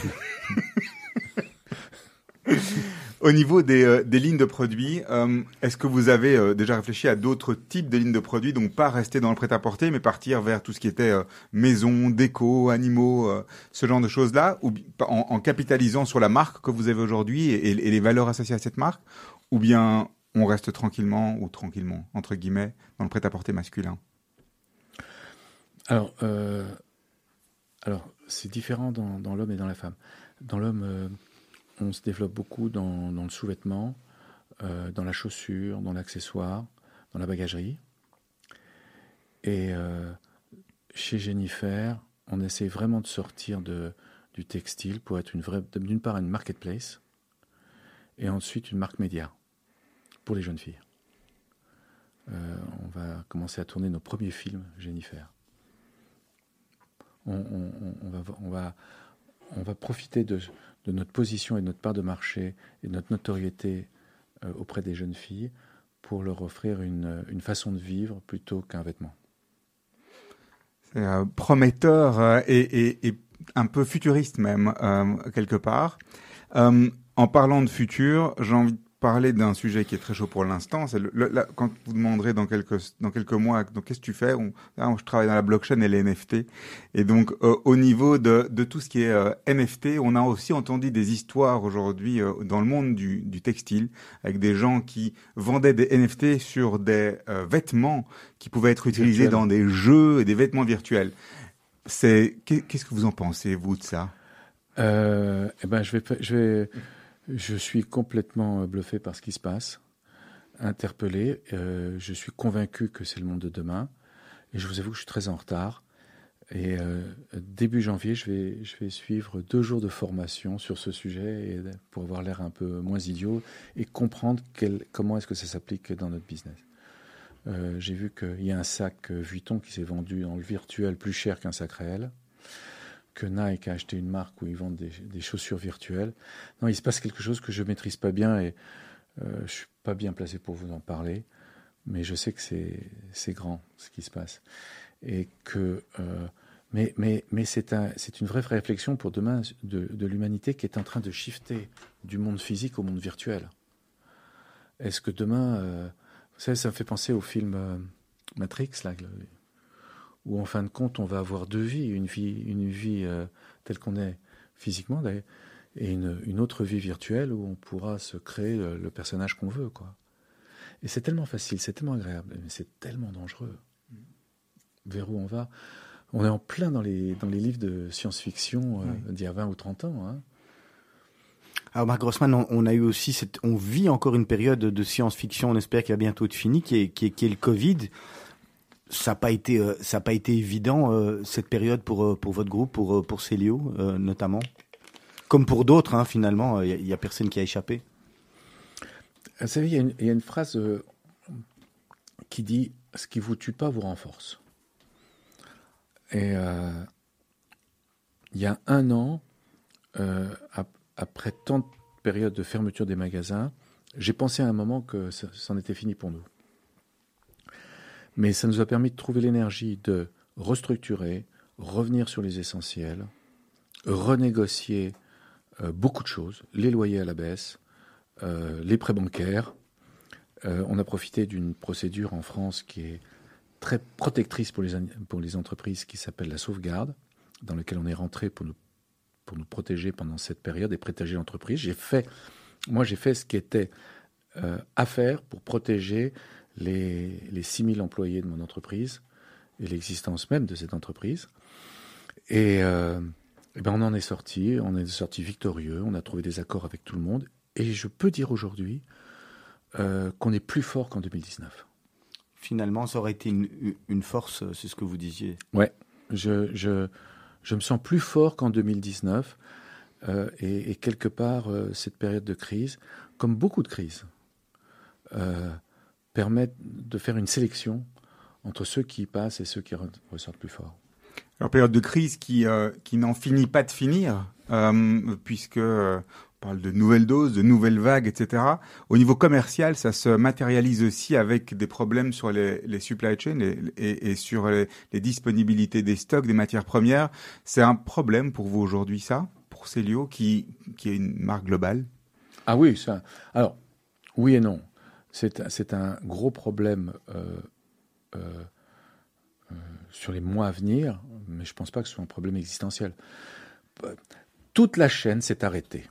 Speaker 2: Au niveau des, euh, des, lignes de produits, euh, est-ce que vous avez euh, déjà réfléchi à d'autres types de lignes de produits, donc pas rester dans le prêt-à-porter, mais partir vers tout ce qui était maison, déco, animaux, ce genre de choses-là, ou en, en, capitalisant sur la marque que vous avez aujourd'hui et, et, les valeurs associées à cette marque, ou bien on reste tranquillement ou tranquillement entre guillemets dans le prêt-à-porter masculin?
Speaker 3: Alors, alors c'est différent dans, l'homme et dans la femme. Dans l'homme, euh, on se développe beaucoup dans, le sous-vêtement, euh, dans la chaussure, dans l'accessoire, dans la bagagerie. Et euh, chez Jennifer, on essaie vraiment de sortir du textile pour être une vraie, d'une part une marketplace et ensuite une marque média pour les jeunes filles. On va commencer à tourner nos premiers films, Jennifer. On, va, on, va, on va profiter de, notre position et de notre part de marché et de notre notoriété euh, auprès des jeunes filles pour leur offrir une, façon de vivre plutôt qu'un vêtement.
Speaker 2: C'est euh, prometteur et, et, un peu futuriste même, quelque part. en parlant de futur, j'ai envie parler d'un sujet qui est très chaud pour l'instant. C'est le, quand vous demanderez dans quelques dans quelques mois, donc qu'est-ce que tu fais? On, Je travaille dans la blockchain et les NFT. Et donc euh, au niveau de, de tout ce qui est euh, NFT, on a aussi entendu des histoires aujourd'hui euh, dans le monde du, du, textile avec des gens qui vendaient des NFT sur des vêtements qui pouvaient être utilisés dans des jeux et des vêtements virtuels. C'est qu'est-ce que vous en pensez vous de ça?
Speaker 3: Eh ben je vais je vais je suis complètement euh, bluffé par ce qui se passe, interpellé. Euh, je suis convaincu que c'est le monde de demain. Et je vous avoue que je suis très en retard. Et euh, début janvier, je vais, je vais suivre deux jours de formation sur ce sujet et, pour avoir l'air un peu moins idiot et comprendre comment est-ce que ça s'applique dans notre business. J'ai vu qu'il y a un sac Vuitton qui s'est vendu dans le virtuel plus cher qu'un sac réel que Nike a acheté une marque où ils vendent des, chaussures virtuelles. Non, il se passe quelque chose que je maîtrise pas bien et euh, je suis pas bien placé pour vous en parler, mais je sais que c'est grand ce qui se passe et que euh, mais mais mais c'est un une vraie réflexion pour demain de, l'humanité qui est en train de shifter du monde physique au monde virtuel. Est-ce que demain, euh, vous savez, ça me fait penser au film euh, Matrix là où en fin de compte on va avoir deux vies, une vie, une vie euh, telle qu'on est physiquement d'ailleurs, et une, autre vie virtuelle où on pourra se créer le, personnage qu'on veut, quoi. Et c'est tellement facile, c'est tellement agréable, mais c'est tellement dangereux. Vers où on va? On est en plein dans les, dans les livres de science-fiction euh, d'il y a 20 ou 30 ans. Hein.
Speaker 1: Alors Marc Grossman, on, a eu aussi cette, on vit encore une période de science-fiction, on espère qu'il va bientôt être fini, qui est, qui est, qui est le Covid ça n'a pas été euh, pas été évident euh, cette période pour euh, pour votre groupe pour Célio notamment. Comme pour d'autres hein, finalement il y, a personne qui a échappé.
Speaker 3: Vous savez il y, a une phrase qui dit ce qui vous tue pas vous renforce et il y a un an après tant de périodes de fermeture des magasins j'ai pensé à un moment que c'en était fini pour nous mais ça nous a permis de trouver l'énergie de restructurer, revenir sur les essentiels, renégocier euh, beaucoup de choses, les loyers à la baisse, euh, les prêts bancaires. Euh, on a profité d'une procédure en France qui est très protectrice pour les, entreprises qui s'appelle la sauvegarde, dans laquelle on est rentré pour nous, pour nous protéger pendant cette période et protéger l'entreprise. J'ai fait, moi j'ai fait ce qui était à faire pour protéger les, les 6000 employés de mon entreprise et l'existence même de cette entreprise. Et, euh, eh ben on en est sorti, on est sorti victorieux, on a trouvé des accords avec tout le monde. Et je peux dire aujourd'hui euh, qu'on est plus fort qu'en 2019.
Speaker 1: Finalement, ça aurait été une, une force, c'est ce que vous disiez.
Speaker 3: Ouais, je, je, je me sens plus fort qu'en 2019. Euh, et, et, quelque part, euh, cette période de crise, comme beaucoup de crises, euh, permettent de faire une sélection entre ceux qui passent et ceux qui ressortent plus fort.
Speaker 2: Alors, période de crise qui, euh, qui n'en finit pas de finir, euh, puisque euh, on parle de nouvelles doses, de nouvelles vagues, etc. Au niveau commercial, ça se matérialise aussi avec des problèmes sur les, les supply chains et, et, sur les, les, disponibilités des stocks, des matières premières. C'est un problème pour vous aujourd'hui, ça, pour Célio, qui, qui est une marque globale?
Speaker 3: Ah oui, ça. Alors, oui et non. C'est un gros problème euh, euh, euh, sur les mois à venir, mais je ne pense pas que ce soit un problème existentiel. Toute la chaîne s'est arrêtée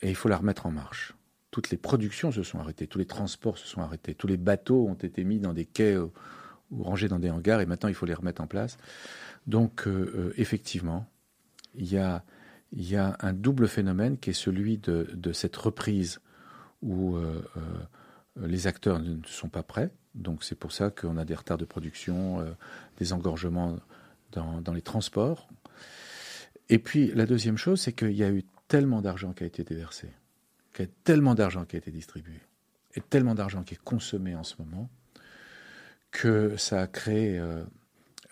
Speaker 3: et il faut la remettre en marche. Toutes les productions se sont arrêtées, tous les transports se sont arrêtés, tous les bateaux ont été mis dans des quais ou rangés dans des hangars et maintenant il faut les remettre en place. Donc effectivement, il y a, un double phénomène qui est celui de, cette reprise où les acteurs ne sont pas prêts, donc c'est pour ça qu'on a des retards de production, euh, des engorgements dans, les transports. Et puis la deuxième chose, c'est qu'il y a eu tellement d'argent qui a été déversé, qu'il y a tellement d'argent qui a été distribué, et tellement d'argent qui est consommé en ce moment, que ça a créé euh,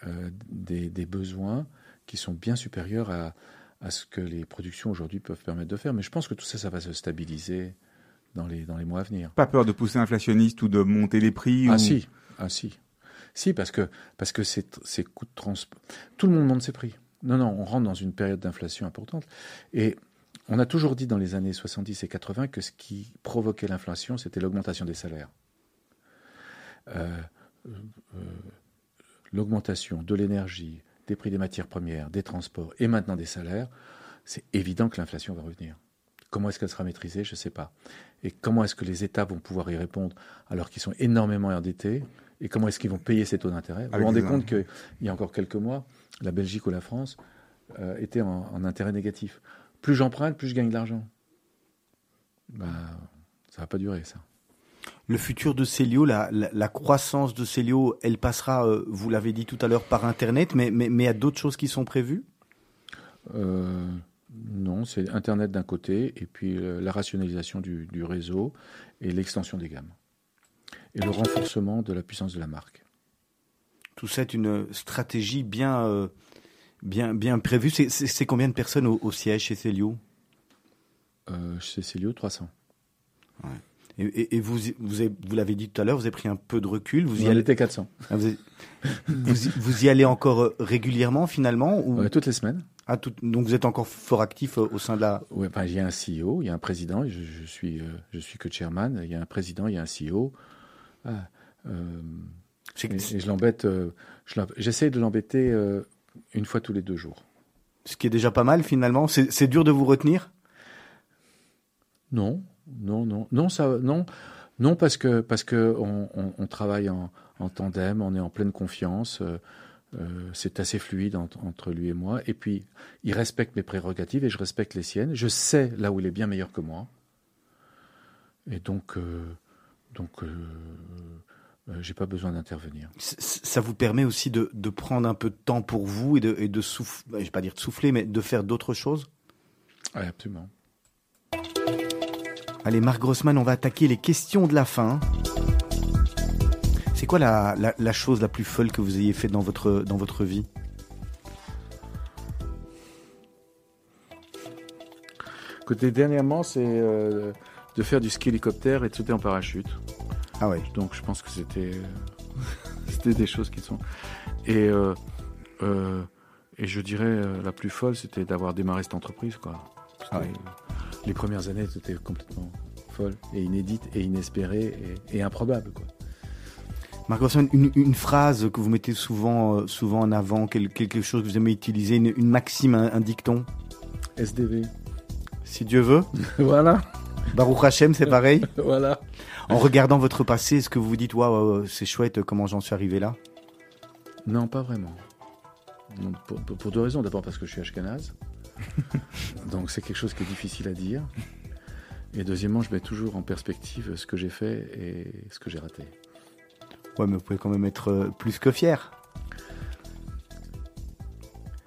Speaker 3: euh, des, des, besoins qui sont bien supérieurs à, à ce que les productions aujourd'hui peuvent permettre de faire. Mais je pense que tout ça, ça va se stabiliser dans les, dans les mois à venir.
Speaker 2: Pas peur de pousser inflationniste ou de monter les prix
Speaker 3: Ah
Speaker 2: ou...
Speaker 3: si, ah si. Si, parce que, parce que ces, ces coûts de transport... Tout le monde monte ses prix. Non, non, on rentre dans une période d'inflation importante. Et on a toujours dit dans les années 70 et 80 que ce qui provoquait l'inflation, c'était l'augmentation des salaires. Euh, euh, l'augmentation de l'énergie, des prix des matières premières, des transports et maintenant des salaires, c'est évident que l'inflation va revenir. Comment est-ce qu'elle sera maîtrisée Je ne sais pas. Et comment est-ce que les États vont pouvoir y répondre alors qu'ils sont énormément endettés Et comment est-ce qu'ils vont payer ces taux d'intérêt? Vous vous rendez compte qu'il y a encore quelques mois, la Belgique ou la France euh, étaient en, en, intérêt négatif. Plus j'emprunte, plus je gagne de l'argent. Ben, ça va pas durer, ça.
Speaker 1: Le futur de Célio, la, la, la, croissance de Célio, elle passera, euh, vous l'avez dit tout à l'heure, par Internet, mais, mais, mais il y a d'autres choses qui sont prévues?
Speaker 3: Euh, Non, c'est Internet d'un côté, et puis euh, la rationalisation du, du réseau et l'extension des gammes. Et le renforcement de la puissance de la marque.
Speaker 1: Tout ça est une stratégie bien, euh, bien, bien prévue. C'est combien de personnes au, au siège chez Célio?
Speaker 3: Chez Célio, 300.
Speaker 1: Ouais. Et, et, et, vous, vous, avez, vous l'avez dit tout à l'heure, vous avez pris un peu de recul. Vous y allez,
Speaker 3: était 400.
Speaker 1: Ah, vous, vous, y, vous, y allez encore euh, régulièrement finalement ou...
Speaker 3: ouais, Toutes les semaines.
Speaker 1: Ah, tout, donc vous êtes encore fort actif euh, au sein de la.
Speaker 3: Oui, enfin, il y a un CEO, il y a un président. Je, je suis, euh, je suis que chairman. Il y a un président, il y a un CEO. Ah, euh, et, et, je l'embête. Euh, J'essaie de l'embêter euh, une fois tous les deux jours.
Speaker 1: Ce qui est déjà pas mal finalement. C'est dur de vous retenir?
Speaker 3: Non, non, non, non, ça, non, non, parce que parce que on, on, on travaille en, en, tandem, on est en pleine confiance. Euh, euh, c'est assez fluide entre, entre, lui et moi. Et puis, il respecte mes prérogatives et je respecte les siennes. Je sais là où il est bien meilleur que moi. Et donc, euh, donc, j'ai pas besoin d'intervenir.
Speaker 1: Ça vous permet aussi de, de, prendre un peu de temps pour vous et de, et de souffler, je vais pas dire de souffler, mais de faire d'autres choses?
Speaker 3: Oui, absolument.
Speaker 1: Allez, Marc Grossman, on va attaquer les questions de la fin. C'est quoi la, la, la, chose la plus folle que vous ayez fait dans votre, dans votre vie?
Speaker 3: Écoutez, dernièrement, c'est euh, de faire du ski hélicoptère et de sauter en parachute.
Speaker 1: Ah ouais.
Speaker 3: Donc je pense que c'était c'était des choses qui sont et euh, euh, et je dirais la plus folle, c'était d'avoir démarré cette entreprise quoi.
Speaker 1: Ah ouais.
Speaker 3: Les premières années, c'était complètement folle et inédite et inespérée et, et improbable quoi.
Speaker 1: Marc une, une, phrase que vous mettez souvent, euh, souvent en avant, quelque chose que vous aimez utiliser, une, une maxime, un, un, dicton
Speaker 3: SDV.
Speaker 1: Si Dieu veut.
Speaker 3: voilà.
Speaker 1: Baruch Hashem, c'est pareil.
Speaker 3: voilà.
Speaker 1: En regardant votre passé, est-ce que vous vous dites, waouh, c'est chouette, comment j'en suis arrivé là?
Speaker 3: Non, pas vraiment. Non, pour, pour, deux raisons. D'abord parce que je suis ashkenaz. Donc c'est quelque chose qui est difficile à dire. Et deuxièmement, je mets toujours en perspective ce que j'ai fait et ce que j'ai raté.
Speaker 1: Ouais, mais vous pouvez quand même être plus que fier.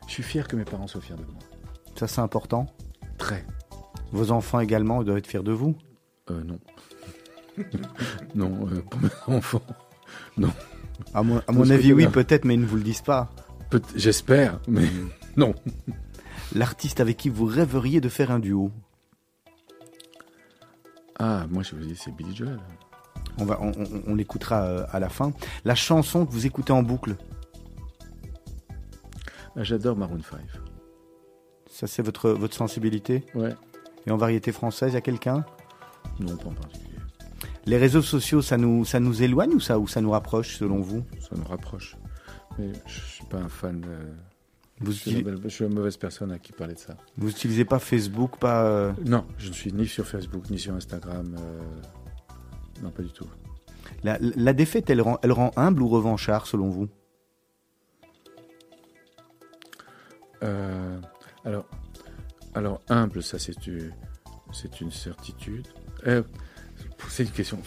Speaker 3: Je suis fier que mes parents soient fiers de moi.
Speaker 1: Ça, c'est important
Speaker 3: Très.
Speaker 1: Vos enfants également doivent être fiers de vous
Speaker 3: euh, Non. non, euh, pour mes enfants, non.
Speaker 1: À mon, à mon avis, oui, peut-être, mais ils ne vous le disent pas.
Speaker 3: J'espère, mais non.
Speaker 1: L'artiste avec qui vous rêveriez de faire un duo?
Speaker 3: Ah, moi je vous dis, c'est Billy Joel.
Speaker 1: On, va, on, on, on l'écoutera à la fin. La chanson que vous écoutez en boucle
Speaker 3: ah, J'adore Maroon 5.
Speaker 1: Ça, c'est votre, votre sensibilité
Speaker 3: Ouais.
Speaker 1: Et en variété française, il y a quelqu'un?
Speaker 3: Non, pas en particulier.
Speaker 1: Les réseaux sociaux, ça nous, ça nous éloigne ou ça, ou ça nous rapproche, selon vous?
Speaker 3: Ça nous rapproche. Mais je suis pas un fan. De...
Speaker 1: Vous
Speaker 3: je, suis la, je suis la mauvaise personne à qui parler de ça.
Speaker 1: Vous n'utilisez pas Facebook, pas euh...
Speaker 3: Non, je ne suis ni sur Facebook ni sur Instagram. Euh... Non, pas du tout.
Speaker 1: La, la défaite, elle rend, elle rend humble ou revanchard, selon vous?
Speaker 3: Euh, Alors, alors humble, ça c'est une certitude. Euh, c'est une question.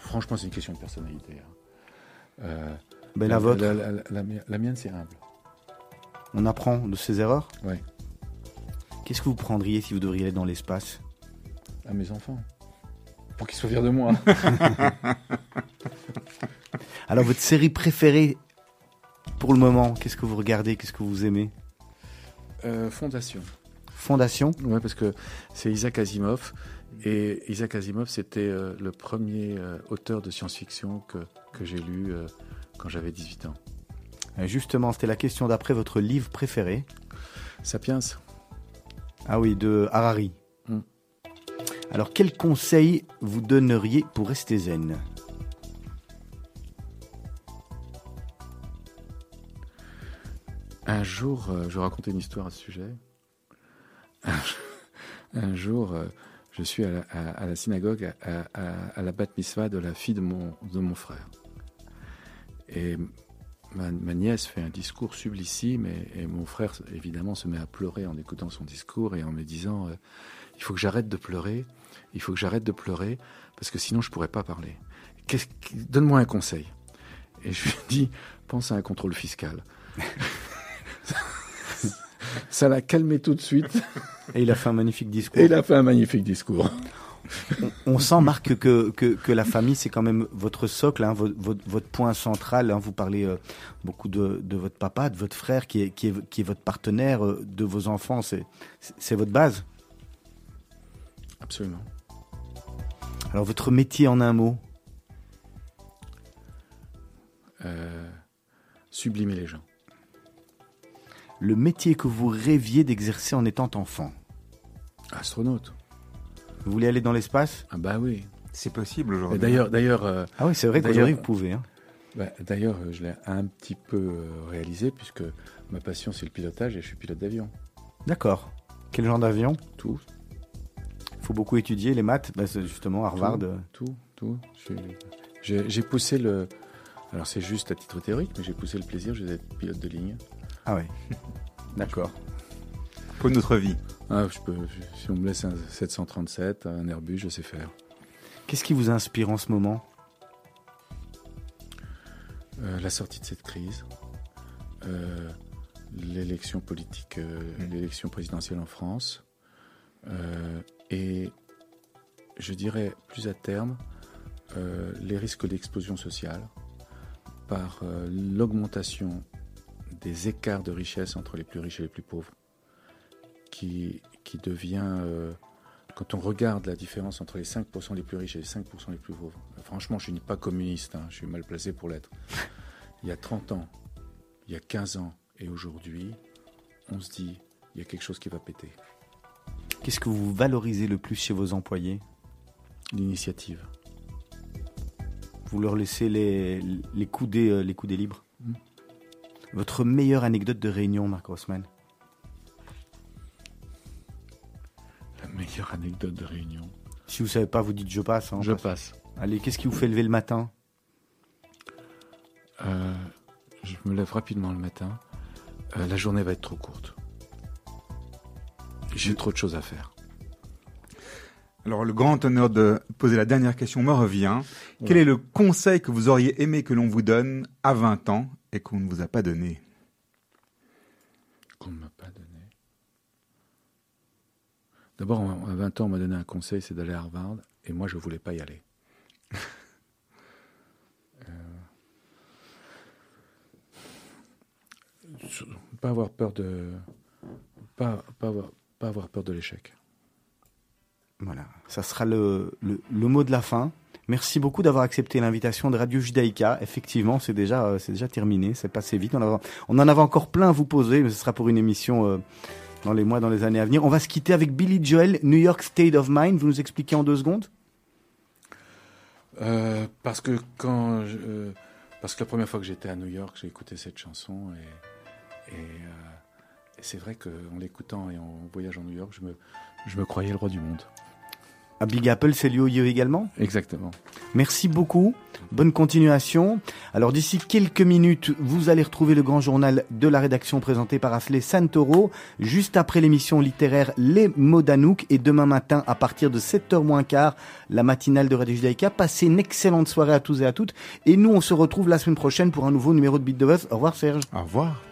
Speaker 3: Franchement, c'est une question de personnalité. Hein.
Speaker 1: Euh, ben la, la, vôtre
Speaker 3: la, la, la mienne, c'est humble.
Speaker 1: On apprend de ses erreurs?
Speaker 3: Oui.
Speaker 1: Qu'est-ce que vous prendriez si vous devriez aller dans l'espace?
Speaker 3: À mes enfants. Pour qu'ils soient fiers de moi.
Speaker 1: Alors, votre série préférée pour le moment, qu'est-ce que vous regardez Qu'est-ce que vous aimez?
Speaker 3: Euh, Fondation.
Speaker 1: Fondation?
Speaker 3: Ouais, parce que c'est Isaac Asimov. Et Isaac Asimov, c'était euh, le premier euh, auteur de science-fiction que, que j'ai lu quand j'avais 18 ans.
Speaker 1: Justement, c'était la question d'après votre livre préféré.
Speaker 3: Sapiens
Speaker 1: Ah oui, de Harari. Alors, quel conseil vous donneriez pour rester zen
Speaker 3: Un jour, euh, je raconter une histoire à ce sujet. Un, jour, euh, je suis à la, synagogue à, la bat mitzvah de la fille de mon, de mon frère. Et ma, nièce fait un discours sublissime et, et mon frère, évidemment, se met à pleurer en écoutant son discours et en me disant euh, Il faut que j'arrête de pleurer, il faut que j'arrête de pleurer parce que sinon je pourrais pas parler. Donne-moi un conseil. Et je lui dit Pense à un contrôle fiscal. Ça l'a calmé tout de suite
Speaker 1: Et il a fait un magnifique discours.
Speaker 3: et il a fait un magnifique discours.
Speaker 1: On sent, Marc, que, que, que la famille, c'est quand même votre socle, hein, votre, votre, votre point central. hein. Vous parlez euh, beaucoup de, de votre papa, de votre frère, qui est, qui est, qui est votre partenaire, euh, de vos enfants. C'est votre base.
Speaker 3: Absolument.
Speaker 1: Alors, votre métier en un mot
Speaker 3: Euh, sublimer les gens.
Speaker 1: Le métier que vous rêviez d'exercer en étant enfant
Speaker 3: Astronaute.
Speaker 1: Vous voulez aller dans l'espace?
Speaker 3: Ah bah oui.
Speaker 2: C'est possible aujourd'hui.
Speaker 3: D'ailleurs, d'ailleurs, euh,
Speaker 1: Ah oui, c'est vrai
Speaker 3: D'ailleurs-
Speaker 1: qu'aujourd'hui, vous pouvez. hein.
Speaker 3: bah, d'ailleurs, euh, je l'ai un petit peu réalisé puisque ma passion c'est le pilotage et je suis pilote d'avion.
Speaker 1: D'accord. Quel genre d'avion?
Speaker 3: Tout,
Speaker 1: faut beaucoup étudier les maths. Bah, c'est justement, Harvard.
Speaker 3: Tout. tout, J'ai poussé le. Alors c'est juste à titre théorique, mais j'ai poussé le plaisir. Je vais être pilote de ligne.
Speaker 1: Ah oui. D'accord.
Speaker 2: Pour notre vie.
Speaker 3: Ah, je peux. je- si on me laisse un 737, un Airbus, je sais faire.
Speaker 1: Qu'est-ce qui vous inspire en ce moment?
Speaker 3: Euh, la sortie de cette crise, euh, l'élection politique, euh,
Speaker 2: Mm.
Speaker 3: l'élection présidentielle en France, euh, et je dirais plus à terme euh, les risques d'explosion sociale par euh, l'augmentation des écarts de richesse entre les plus riches et les plus pauvres, qui, qui devient, euh, quand on regarde la différence entre les 5% les plus riches et les 5% les plus pauvres, franchement, je ne suis pas communiste, hein, je suis mal placé pour l'être. Il y a 30 ans, il y a 15 ans et aujourd'hui, on se dit, il y a quelque chose qui va péter.
Speaker 1: Qu'est-ce que vous valorisez le plus chez vos employés
Speaker 3: L'initiative.
Speaker 1: Vous leur laissez les, les, coudées, euh, les coudées libres
Speaker 3: Mm.
Speaker 1: Votre meilleure anecdote de réunion, Marc Rossmann
Speaker 3: La meilleure anecdote de réunion.
Speaker 1: Si vous savez pas, vous dites je passe. hein,
Speaker 3: Je
Speaker 1: passe.
Speaker 3: passe.
Speaker 1: Allez, qu'est-ce qui vous fait lever le matin?
Speaker 3: Euh, je me lève rapidement le matin. Euh, la journée va être trop courte. J'ai trop de choses à faire.
Speaker 2: Alors, le grand honneur de poser la dernière question me revient. Quel est le conseil que vous auriez aimé que l'on vous donne à 20 ans et qu'on ne vous a pas donné?
Speaker 3: Qu'on ne m'a pas donné. D'abord, à 20 ans, on m'a donné un conseil, c'est d'aller à Harvard. Et moi, je ne voulais pas y aller. Euh, pas avoir peur de... Pas, pas, avoir, pas avoir peur de l'échec.
Speaker 1: Voilà, ça sera le, le, le mot de la fin. Merci beaucoup d'avoir accepté l'invitation de Radio Judaïka. Effectivement, c'est déjà, euh, c'est déjà terminé, c'est passé vite. On, a- on en avait encore plein à vous poser, mais ce sera pour une émission euh, dans les mois, dans les années à venir. On va se quitter avec Billy Joel, New York State of Mind. Vous nous expliquez en deux secondes?
Speaker 3: Euh, parce que quand je- euh, parce que la première fois que j'étais à New York, j'ai écouté cette chanson et, et, euh, et c'est vrai qu'en l'écoutant et en voyage en New York, je me, je me croyais le roi du monde.
Speaker 1: À Big Apple, c'est lieu également?
Speaker 3: Exactement.
Speaker 1: Merci beaucoup. Bonne continuation. Alors d'ici quelques minutes, vous allez retrouver le grand journal de la rédaction présenté par Asley Santoro, juste après l'émission littéraire Les mots d'Anouk et demain matin à partir de 7h moins quart, la matinale de Radio Judaïka. Passez une excellente soirée à tous et à toutes et nous on se retrouve la semaine prochaine pour un nouveau numéro de Beat de Buzz. Au revoir Serge.
Speaker 2: Au revoir.